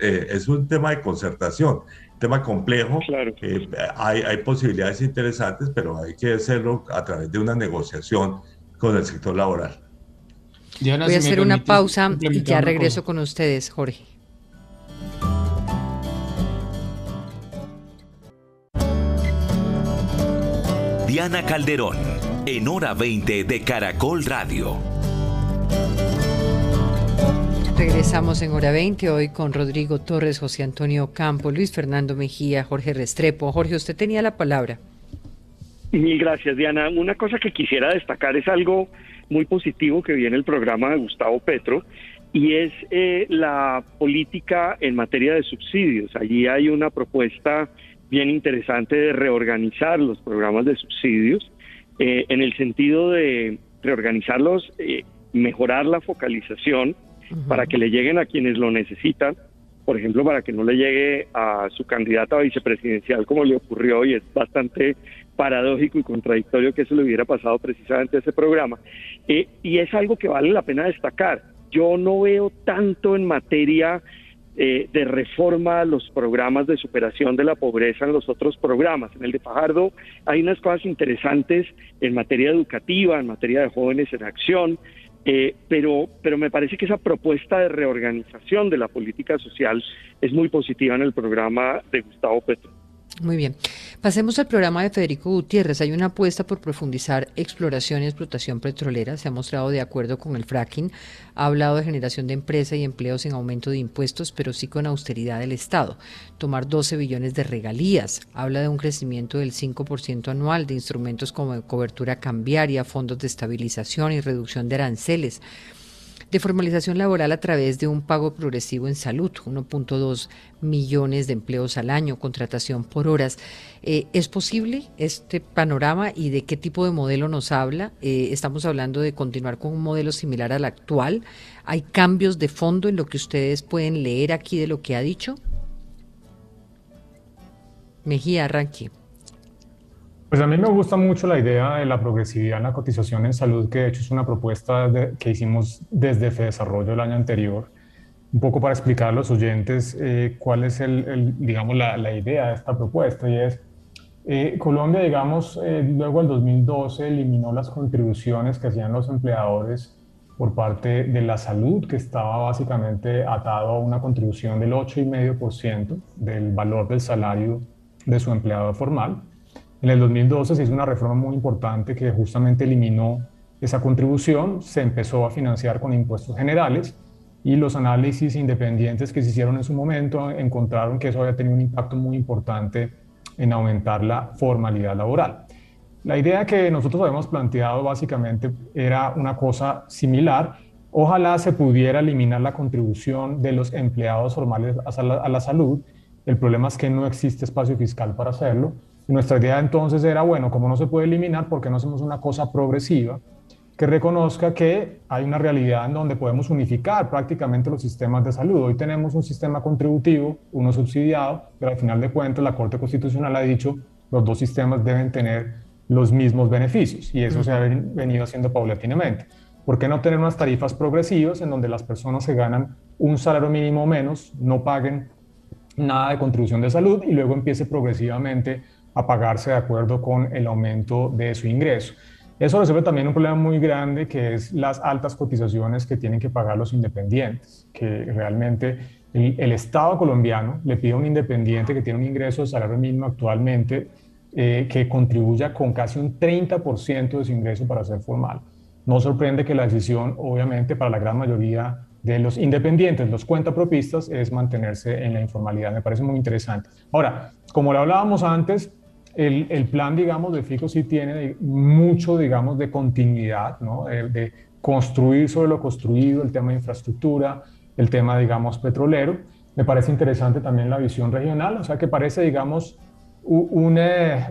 Eh, es un tema de concertación, un tema complejo. Claro. hay, hay posibilidades interesantes, pero hay que hacerlo a través de una negociación con el sector laboral.
Voy a hacer una pausa y ya regreso con ustedes, Jorge.
Diana Calderón, en hora 20 de Caracol Radio.
Regresamos en hora 20 hoy con Rodrigo Torres, José Antonio Campo, Luis Fernando Mejía, Jorge Restrepo. Jorge, usted tenía la palabra.
Mil gracias, Diana. Una cosa que quisiera destacar es algo muy positivo que viene el programa de Gustavo Petro y es eh, la política en materia de subsidios. Allí hay una propuesta bien interesante de reorganizar los programas de subsidios eh, en el sentido de reorganizarlos, eh, mejorar la focalización para que le lleguen a quienes lo necesitan, por ejemplo, para que no le llegue a su candidata a vicepresidencial como le ocurrió y es bastante paradójico y contradictorio que eso le hubiera pasado precisamente a ese programa. Eh, y es algo que vale la pena destacar. Yo no veo tanto en materia eh, de reforma a los programas de superación de la pobreza en los otros programas. En el de Fajardo hay unas cosas interesantes en materia educativa, en materia de jóvenes en acción, eh, pero, pero me parece que esa propuesta de reorganización de la política social es muy positiva en el programa de Gustavo Petro.
Muy bien. Pasemos al programa de Federico Gutiérrez. Hay una apuesta por profundizar exploración y explotación petrolera. Se ha mostrado de acuerdo con el fracking. Ha hablado de generación de empresa y empleos sin aumento de impuestos, pero sí con austeridad del Estado. Tomar 12 billones de regalías. Habla de un crecimiento del 5% anual de instrumentos como cobertura cambiaria, fondos de estabilización y reducción de aranceles de formalización laboral a través de un pago progresivo en salud, 1.2 millones de empleos al año, contratación por horas. Eh, ¿Es posible este panorama y de qué tipo de modelo nos habla? Eh, estamos hablando de continuar con un modelo similar al actual. ¿Hay cambios de fondo en lo que ustedes pueden leer aquí de lo que ha dicho? Mejía, arranque.
Pues a mí me gusta mucho la idea de la progresividad en la cotización en salud, que de hecho es una propuesta que hicimos desde FEDesarrollo el año anterior, un poco para explicar a los oyentes eh, cuál es el, digamos, la, la, idea de esta propuesta. Y es, eh, Colombia, digamos, eh, luego del 2012 eliminó las contribuciones que hacían los empleadores por parte de la salud, que estaba básicamente atado a una contribución del 8,5% del valor del salario de su empleado formal En el 2012 se hizo una reforma muy importante que justamente eliminó esa contribución, se empezó a financiar con impuestos generales y los análisis independientes que se hicieron en su momento encontraron que eso había tenido un impacto muy importante en aumentar la formalidad laboral. La idea que nosotros habíamos planteado básicamente era una cosa similar. Ojalá se pudiera eliminar la contribución de los empleados formales a la, a la salud. El problema es que no existe espacio fiscal para hacerlo. Nuestra idea entonces era, bueno, como no se puede eliminar, ¿por qué no hacemos una cosa progresiva que reconozca que hay una realidad en donde podemos unificar prácticamente los sistemas de salud? Hoy tenemos un sistema contributivo, uno subsidiado, pero al final de cuentas la Corte Constitucional ha dicho los dos sistemas deben tener los mismos beneficios y eso se ha venido haciendo paulatinamente. ¿Por qué no tener unas tarifas progresivas en donde las personas se ganan un salario mínimo menos, no paguen nada de contribución de salud y luego empiece progresivamente a pagarse de acuerdo con el aumento de su ingreso? Eso resuelve también un problema muy grande que es las altas cotizaciones que tienen que pagar los independientes, que realmente el, Estado colombiano le pide a un independiente que tiene un ingreso de salario mínimo actualmente eh, que contribuya con casi un 30% de su ingreso para ser formal. No sorprende que la decisión, obviamente, para la gran mayoría de los independientes, los cuentapropistas, es mantenerse en la informalidad. Me parece muy interesante. Ahora, como lo hablábamos antes, el, el plan, digamos, de FICO sí tiene mucho, digamos, de continuidad, ¿no? de, de construir sobre lo construido, el tema de infraestructura, el tema, digamos, petrolero. Me parece interesante también la visión regional, o sea, que parece, digamos, un,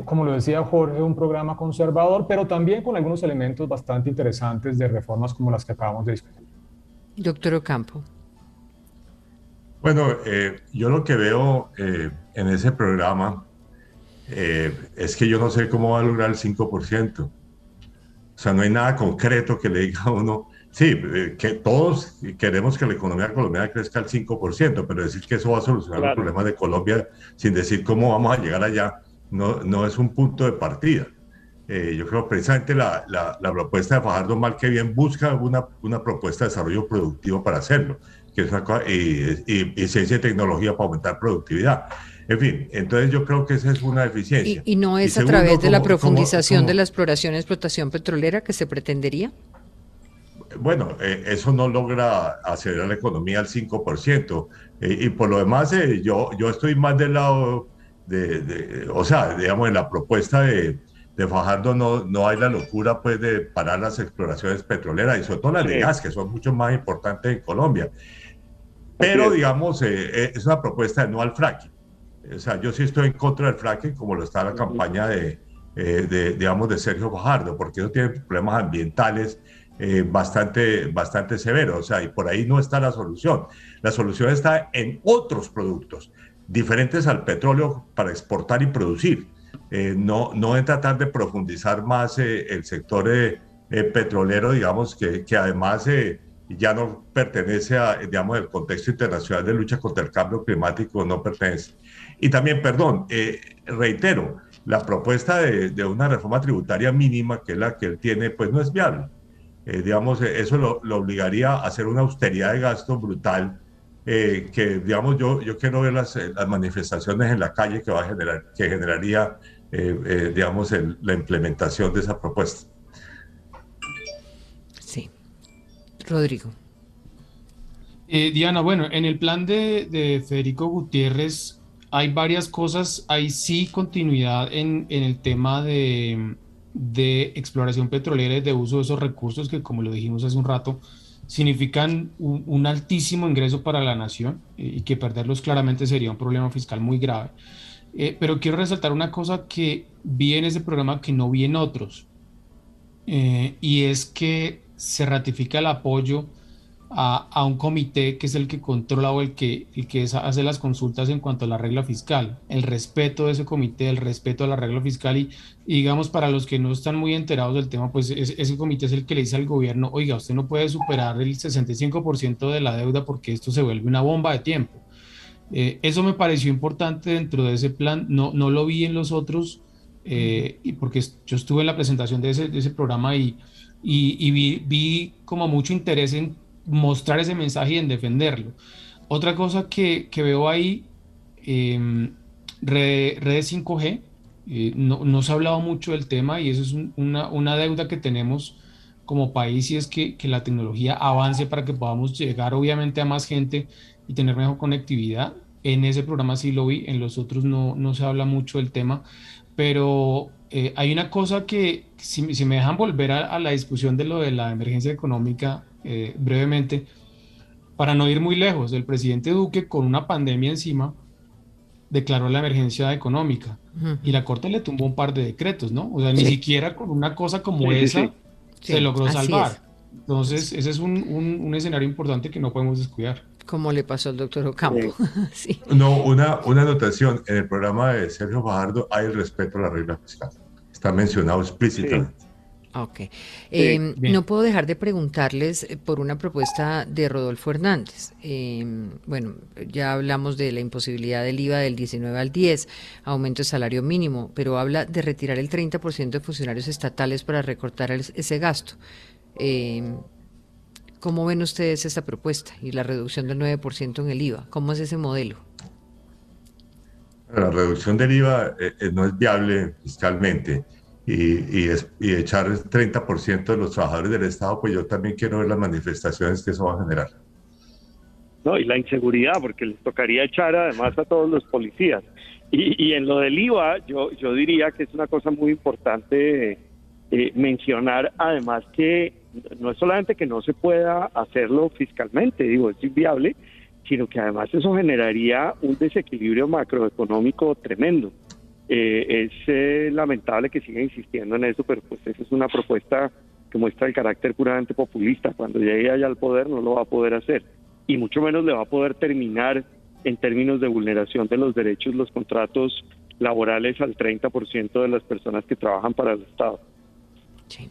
como lo decía Jorge, un programa conservador, pero también con algunos elementos bastante interesantes de reformas como las que acabamos de discutir.
Doctor Ocampo.
Bueno, eh, yo lo que veo eh, en ese programa eh, es que yo no sé cómo va a lograr el 5%. O sea, no hay nada concreto que le diga a uno, Sí, eh, que todos queremos que la economía colombiana crezca al 5%, pero decir que eso va a solucionar los problemas de Colombia sin decir cómo vamos a llegar allá, no, no es un punto de partida. Eh, yo creo precisamente la, la, propuesta de Fajardo mal que bien busca una, una propuesta de desarrollo productivo para hacerlo, que es una, y, y, ciencia y tecnología para aumentar productividad. En fin, entonces yo creo que esa es una deficiencia.
¿Y, no es a través de la profundización de la exploración y explotación petrolera que se pretendería?
bueno, eh, eso no logra acelerar la economía al 5%. Eh, y por lo demás, eh, yo, yo estoy más del lado de, o sea, digamos, en la propuesta de, de, Fajardo no, no hay la locura pues de parar las exploraciones petroleras y sobre todo las de gas, que son mucho más importantes en Colombia. Pero, digamos, es una propuesta de no al fracking. O sea, yo sí estoy en contra del fracking, como lo está la campaña de, de, digamos, de Sergio Fajardo, porque eso tiene problemas ambientales, eh, bastante, bastante severo. O sea, y por ahí no está la solución. La solución está en otros productos diferentes al petróleo para exportar y producir. Eh, no, no en tratar de profundizar más eh, el sector petrolero, digamos, que, que además ya no pertenece a, digamos, el contexto internacional de lucha contra el cambio climático, no pertenece. Y también, perdón, reitero, la propuesta de, de, una reforma tributaria mínima, que es la que él tiene, pues no es viable. Eh, digamos, eh, eso lo, obligaría a hacer una austeridad de gasto brutal, eh, que, digamos, yo, yo quiero ver las, las, manifestaciones en la calle que, va a generar, que generaría, digamos, la implementación de esa propuesta.
Sí. Rodrigo.
Diana, bueno, en el plan de, de, Federico Gutiérrez hay varias cosas, hay sí continuidad en, el tema de de exploración petrolera y de uso de esos recursos que, como lo dijimos hace un rato, significan un, altísimo ingreso para la nación eh, y que perderlos claramente sería un problema fiscal muy grave. Eh, pero quiero resaltar una cosa que vi en ese programa que no vi en otros, eh, y es que se ratifica el apoyo a, un comité que es el que controla o el que, el que hace las consultas en cuanto a la regla fiscal, el respeto de ese comité, el respeto a la regla fiscal y, digamos para los que no están muy enterados del tema, pues ese comité es el que le dice al gobierno, oiga, usted no puede superar el 65% de la deuda porque esto se vuelve una bomba de tiempo. Eh, eso me pareció importante dentro de ese plan, no, no lo vi en los otros, eh, y porque yo estuve en la presentación de ese, de ese programa y, y, vi, vi como mucho interés en mostrar ese mensaje y en defenderlo. Otra cosa que, que veo ahí, em, redes 5G, Eh, no, no, se ha hablado mucho del tema y eso es una, una, deuda que tenemos como país y es que, que, la tecnología avance para que podamos llegar obviamente a más gente y tener mejor conectividad. En ese programa sí lo vi, en los otros no, no se habla mucho del tema, pero eh, hay una cosa que, si, si me dejan volver a, a, la discusión de lo de la emergencia económica eh, brevemente, para no ir muy lejos, el presidente Duque con una pandemia encima declaró la emergencia económica uh -huh. y la Corte le tumbó un par de decretos, ¿no? O sea, sí. ni siquiera con una cosa como sí, esa sí, se logró salvar. Es. Entonces, ese es un, un, un, escenario importante que no podemos descuidar.
Como le pasó al doctor Ocampo. <laughs>
sí. No, una, una anotación. En el programa de Sergio Fajardo hay el respeto a la regla fiscal. Está mencionado explícitamente.
Ok. Eh, no puedo dejar de preguntarles por una propuesta de Rodolfo Hernández. Eh, bueno, ya hablamos de la imposibilidad del IVA del 19 al 10, aumento de salario mínimo, pero habla de retirar el 30% de funcionarios estatales para recortar el, ese gasto. Eh, ¿Cómo ven ustedes esta propuesta y la reducción del 9% en el IVA? ¿Cómo es ese modelo?
La reducción del IVA no es viable fiscalmente y, y, es, y echar el 30% de los trabajadores del Estado, pues yo también quiero ver las manifestaciones que eso va a generar.
No, y la inseguridad, porque les tocaría echar además a todos los policías. Y, y en lo del IVA, yo, yo diría que es una cosa muy importante eh, mencionar además que no es solamente que no se pueda hacerlo fiscalmente, digo, es inviable, sino que además eso generaría un desequilibrio macroeconómico tremendo. Eh, es eh, lamentable que siga insistiendo en eso, pero pues esa es una propuesta que muestra el carácter puramente populista. Cuando llegue allá al poder no lo va a poder hacer y mucho menos le va a poder terminar en términos de vulneración de los derechos, los contratos laborales al 30% de las personas que trabajan para el Estado.
Sí.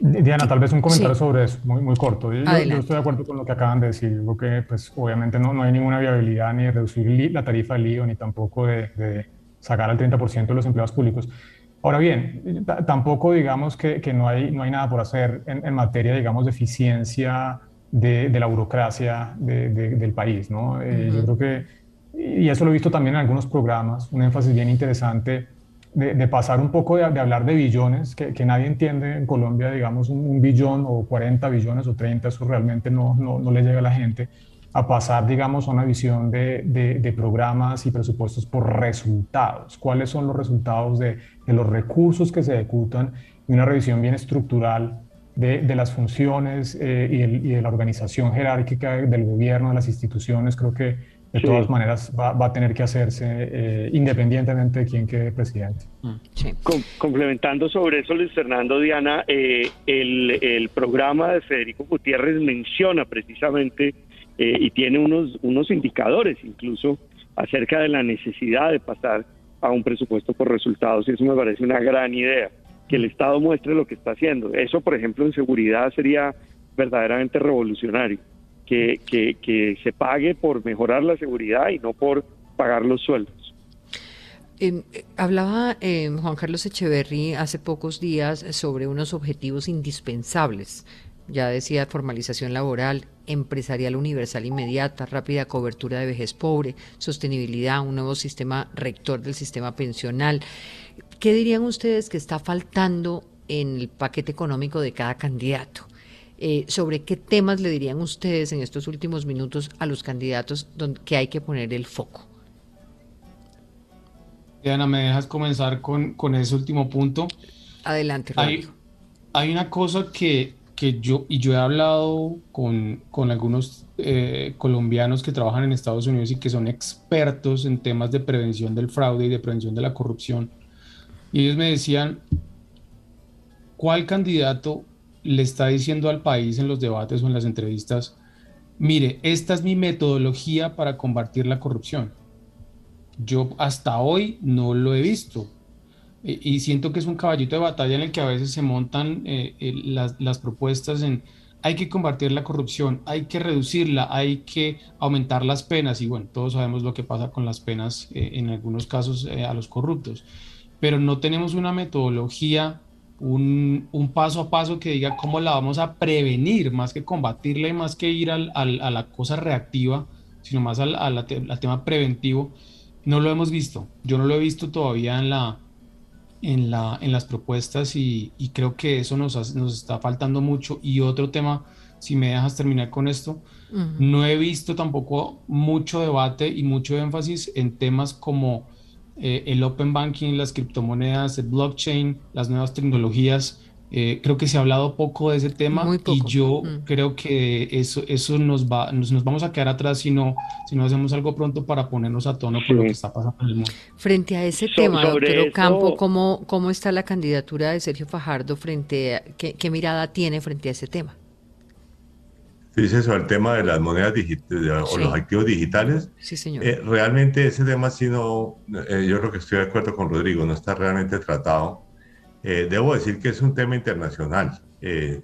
Diana, tal vez un comentario sí. sobre eso, muy, muy corto. Yo, yo, estoy de acuerdo con lo que acaban de decir. Creo que, pues, obviamente no, no hay ninguna viabilidad ni de reducir la tarifa del IVA, ni tampoco de, de sacar al 30% de los empleados públicos. Ahora bien, tampoco digamos que, que, no, hay, no hay nada por hacer en, en materia, digamos, de eficiencia de, de la burocracia de, del país, ¿no? Eh, uh -huh. Yo creo que, y eso lo he visto también en algunos programas, un énfasis bien interesante de, pasar un poco de, hablar de billones, que, que, nadie entiende en Colombia, digamos, un, un, billón o 40 billones o 30, eso realmente no, no, no le llega a la gente a pasar, digamos, a una visión de, de, de, programas y presupuestos por resultados. ¿Cuáles son los resultados de, de, los recursos que se ejecutan y una revisión bien estructural de, las funciones eh, y, el, y, de la organización jerárquica del gobierno, de las instituciones? Creo que de sí. todas maneras va, va, a tener que hacerse eh, independientemente de quién quede presidente.
Mm, sí. Com complementando sobre eso, Luis Fernando, Diana, eh, el, el programa de Federico Gutiérrez menciona precisamente eh, y tiene unos, unos indicadores incluso acerca de la necesidad de pasar a un presupuesto por resultados y eso me parece una gran idea, que el Estado muestre lo que está haciendo. Eso, por ejemplo, en seguridad sería verdaderamente revolucionario, que, que, que se pague por mejorar la seguridad y no por pagar los sueldos.
Eh, hablaba eh, Juan Carlos Echeverry hace pocos días sobre unos objetivos indispensables ya decía formalización laboral, empresarial universal inmediata, rápida cobertura de vejez pobre, sostenibilidad, un nuevo sistema rector del sistema pensional. ¿Qué dirían ustedes que está faltando en el paquete económico de cada candidato? Eh, ¿Sobre qué temas le dirían ustedes en estos últimos minutos a los candidatos donde, que hay que poner el foco?
Diana, ¿me dejas comenzar con, con ese último punto?
Adelante,
hay, hay una cosa que que yo, y yo he hablado con, con algunos eh, colombianos que trabajan en Estados Unidos y que son expertos en temas de prevención del fraude y de prevención de la corrupción. Y ellos me decían, ¿cuál candidato le está diciendo al país en los debates o en las entrevistas, mire, esta es mi metodología para combatir la corrupción? Yo hasta hoy no lo he visto y siento que es un caballito de batalla en el que a veces se montan eh, las, las, propuestas en hay que combatir la corrupción, hay que reducirla, hay que aumentar las penas. Y bueno, todos sabemos lo que pasa con las penas eh, en algunos casos eh, a los corruptos, pero no tenemos una metodología, un, un, paso a paso que diga cómo la vamos a prevenir, más que combatirla y más que ir al, al, a la cosa reactiva, sino más al, al tema preventivo. No lo hemos visto, yo no lo he visto todavía en la, en, la, en las propuestas y, creo que eso nos, nos está faltando mucho. Y otro tema, si me dejas terminar con esto, no he visto tampoco mucho debate y mucho énfasis en temas como eh, el open banking, las criptomonedas, el blockchain, las nuevas tecnologías. Eh, creo que se ha hablado poco de ese tema y yo mm. creo que eso, eso nos, va, nos, vamos a quedar atrás si no, si no hacemos algo pronto para ponernos a tono con lo que está pasando en el mundo.
Frente a ese tema, doctor Ocampo, ¿cómo, ¿cómo está la candidatura de Sergio Fajardo frente a, qué, qué mirada tiene frente a ese tema?
Dice sobre el tema de las monedas digitales o los activos digitales.
Sí, señor.
Eh, realmente ese tema sí no, eh, yo creo que estoy de acuerdo con Rodrigo, no está realmente tratado. Eh, debo decir que es un tema internacional,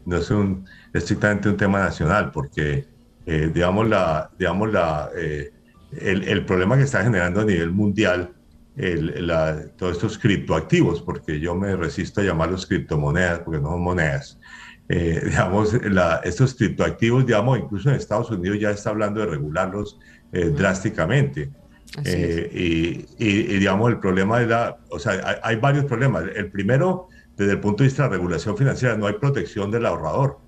no es un, estrictamente un tema nacional, porque digamos, la, digamos la, el, el, problema que está generando a nivel mundial el, la, todos estos criptoactivos, porque yo me resisto a llamarlos criptomonedas, porque no son monedas. Eh, <laughs> digamos, estos criptoactivos, digamos, incluso en Estados Unidos ya está hablando de regularlos eh, drásticamente. Eh, y, digamos, el problema de la, o sea, hay, varios problemas. El primero, desde el punto de vista de la regulación financiera, no hay protección del ahorrador.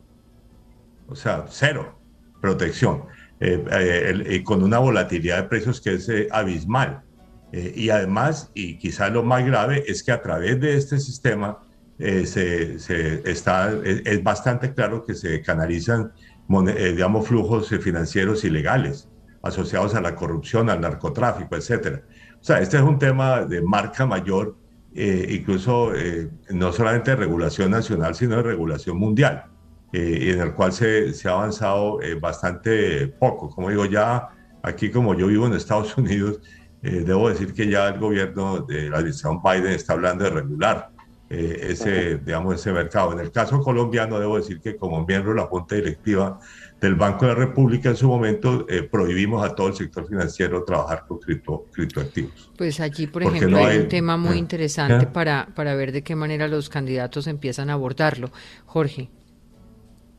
O sea, cero protección. y con una volatilidad de precios que es abismal. y además, y quizás lo más grave, es que a través de este sistema, eh, se, está, es, bastante claro que se canalizan, eh, digamos, flujos financieros ilegales asociados a la corrupción, al narcotráfico, etcétera. O sea, este es un tema de marca mayor, eh, incluso no solamente de regulación nacional, sino de regulación mundial, y en el cual se, se ha avanzado bastante poco. Como digo, ya aquí como yo vivo en Estados <laughs> Unidos, debo decir que ya el gobierno de la administración Biden está hablando de regular eh, ese, digamos, ese mercado. En el caso colombiano, debo decir que como miembro de la Junta Directiva del Banco de la República, en su momento eh, prohibimos a todo el sector financiero trabajar con cripto, criptoactivos.
Pues allí, por ejemplo, hay, un tema muy interesante para, para ver de qué manera los candidatos empiezan a abordarlo. Jorge.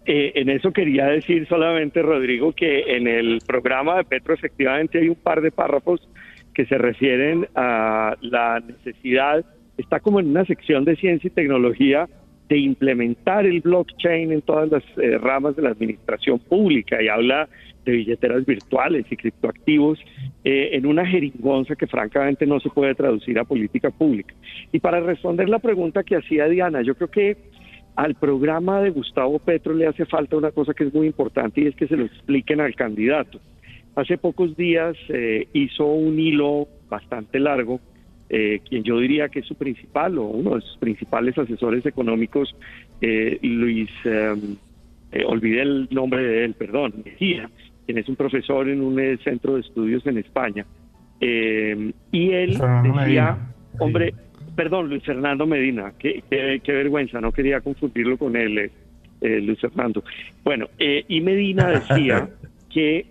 Eh, en eso quería decir solamente, Rodrigo, que en el programa de Petro efectivamente hay un par de párrafos que se refieren a la necesidad está como en una sección de ciencia y tecnología de implementar el blockchain en todas las eh, ramas de la administración pública y habla de billeteras virtuales y criptoactivos eh, en una jeringonza que francamente no se puede traducir a política pública. Y para responder la pregunta que hacía Diana, yo creo que al programa de Gustavo Petro le hace falta una cosa que es muy importante y es que se lo expliquen al candidato. Hace pocos días eh, hizo un hilo bastante largo eh, quien yo diría que es su principal o uno de sus principales asesores económicos, eh, Luis, em, eh, olvidé el nombre de él, perdón, Mejía, quien es un profesor en un centro de estudios en España. Em, y él decía, hombre, perdón, Luis Fernando Medina, qué, qué, vergüenza, no quería confundirlo con él, Luis Fernando. Bueno, y Medina decía <laughs> que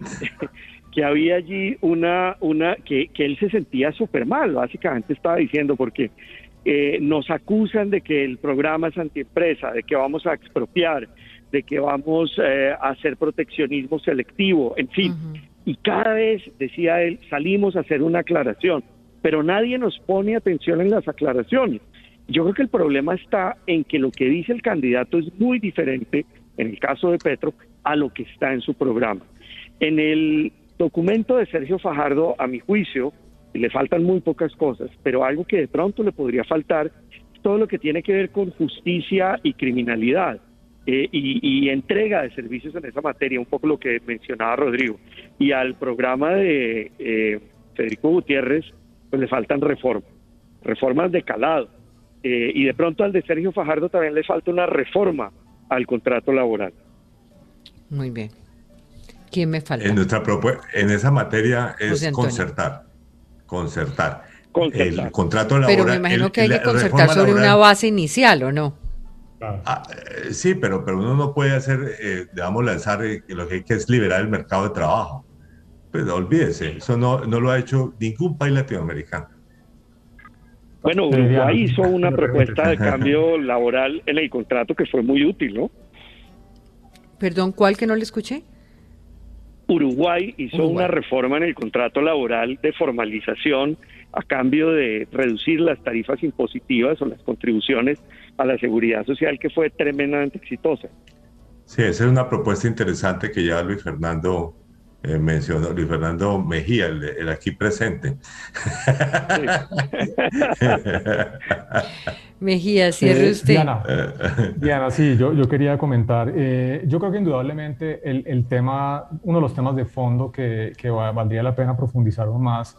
que había allí una, una que, que él se sentía súper mal, básicamente estaba diciendo, porque eh, nos acusan de que el programa es antiempresa, de que vamos a expropiar, de que vamos eh, a hacer proteccionismo selectivo, en fin. Y cada vez, decía él, salimos a hacer una aclaración, pero nadie nos pone atención en las aclaraciones. Yo creo que el problema está en que lo que dice el candidato es muy diferente, en el caso de Petro, a lo que está en su programa. En el documento de Sergio Fajardo, a mi juicio, le faltan muy pocas cosas, pero algo que de pronto le podría faltar es todo lo que tiene que ver con justicia y criminalidad. Eh, y, entrega de servicios en esa materia, un poco lo que mencionaba Rodrigo. Y al programa de eh, Federico Gutiérrez, pues le faltan reformas, reformas de calado. Eh, y de pronto al de Sergio Fajardo también le falta una reforma al contrato laboral.
Muy bien. ¿Quién me falta?
En, nuestra en esa materia es concertar. Concertar. El contrato laboral.
Pero me imagino que hay que concertar sobre una base inicial, ¿o no?
Ah, eh, sí, pero, pero uno no puede hacer, eh, digamos, lanzar eh, lo que hay que es liberar el mercado de trabajo. Pues olvídese, eso no, no lo ha hecho ningún país latinoamericano.
Bueno, Uruguay hizo <laughs> una propuesta de cambio laboral en el contrato que fue muy útil, ¿no?
Perdón, ¿cuál que no le escuché?
Uruguay hizo una reforma en el contrato laboral de formalización a cambio de reducir las tarifas impositivas o las contribuciones a la seguridad social que fue tremendamente exitosa.
Sí, esa es una propuesta interesante que ya Luis Fernando eh, mencionó, Luis Fernando Mejía, el, aquí presente. <laughs>
Mejía, cierre eh, usted. <laughs>
Diana, sí, yo, yo quería comentar. Eh, yo creo que indudablemente el, el, tema, uno de los temas de fondo que, que valdría la pena profundizar aún más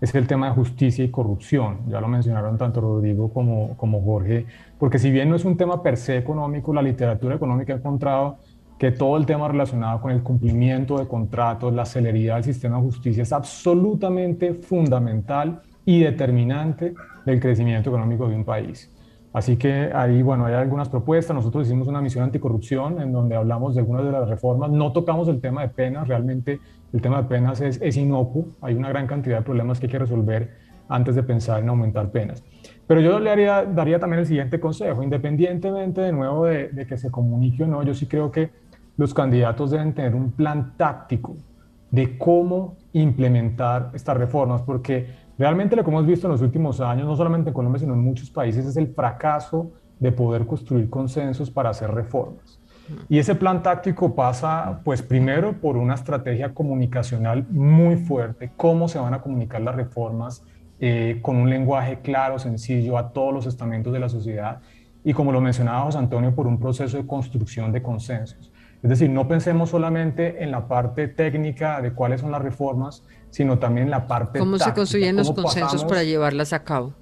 es el tema de justicia y corrupción. Ya lo mencionaron tanto Rodrigo como, como Jorge, porque si bien no es un tema per se económico, la literatura económica ha encontrado que todo el tema relacionado con el cumplimiento de contratos, la celeridad del sistema de justicia es absolutamente fundamental y determinante del crecimiento económico de un país. Así que ahí, bueno, hay algunas propuestas. Nosotros hicimos una misión anticorrupción en donde hablamos de algunas de las reformas. No tocamos el tema de penas, realmente el tema de penas es, es inocuo. Hay una gran cantidad de problemas que hay que resolver antes de pensar en aumentar penas. Pero yo le haría, daría también el siguiente consejo, independientemente de nuevo de, de que se comunique o no, yo sí creo que los candidatos deben tener un plan táctico de cómo implementar estas reformas, porque Realmente lo que hemos visto en los últimos años, no solamente en Colombia, sino en muchos países, es el fracaso de poder construir consensos para hacer reformas. Y ese plan táctico pasa, pues primero, por una estrategia comunicacional muy fuerte, cómo se van a comunicar las reformas eh, con un lenguaje claro, sencillo a todos los estamentos de la sociedad, y como lo mencionaba José Antonio, por un proceso de construcción de consensos. Es decir, no pensemos solamente en la parte técnica de cuáles son las reformas, sino también en la parte
¿Cómo se construyen los consensos para llevarlas a cabo?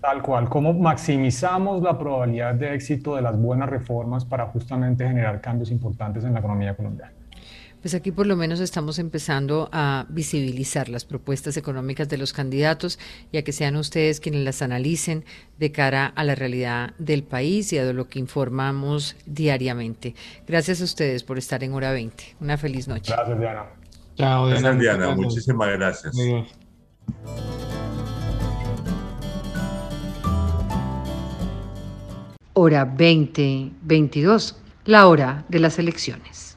Tal cual, cómo maximizamos la probabilidad de éxito de las buenas reformas para justamente generar cambios importantes en la economía colombiana.
Pues aquí por lo menos estamos empezando a visibilizar las propuestas económicas de los candidatos y a que sean ustedes quienes las analicen de cara a la realidad del país y a lo que informamos diariamente. Gracias a ustedes por estar en Hora 20. Una feliz noche.
Gracias, Diana. Chao, Diana. Gracias, Diana. Muchísimas gracias.
Hora 2022, la hora de las elecciones.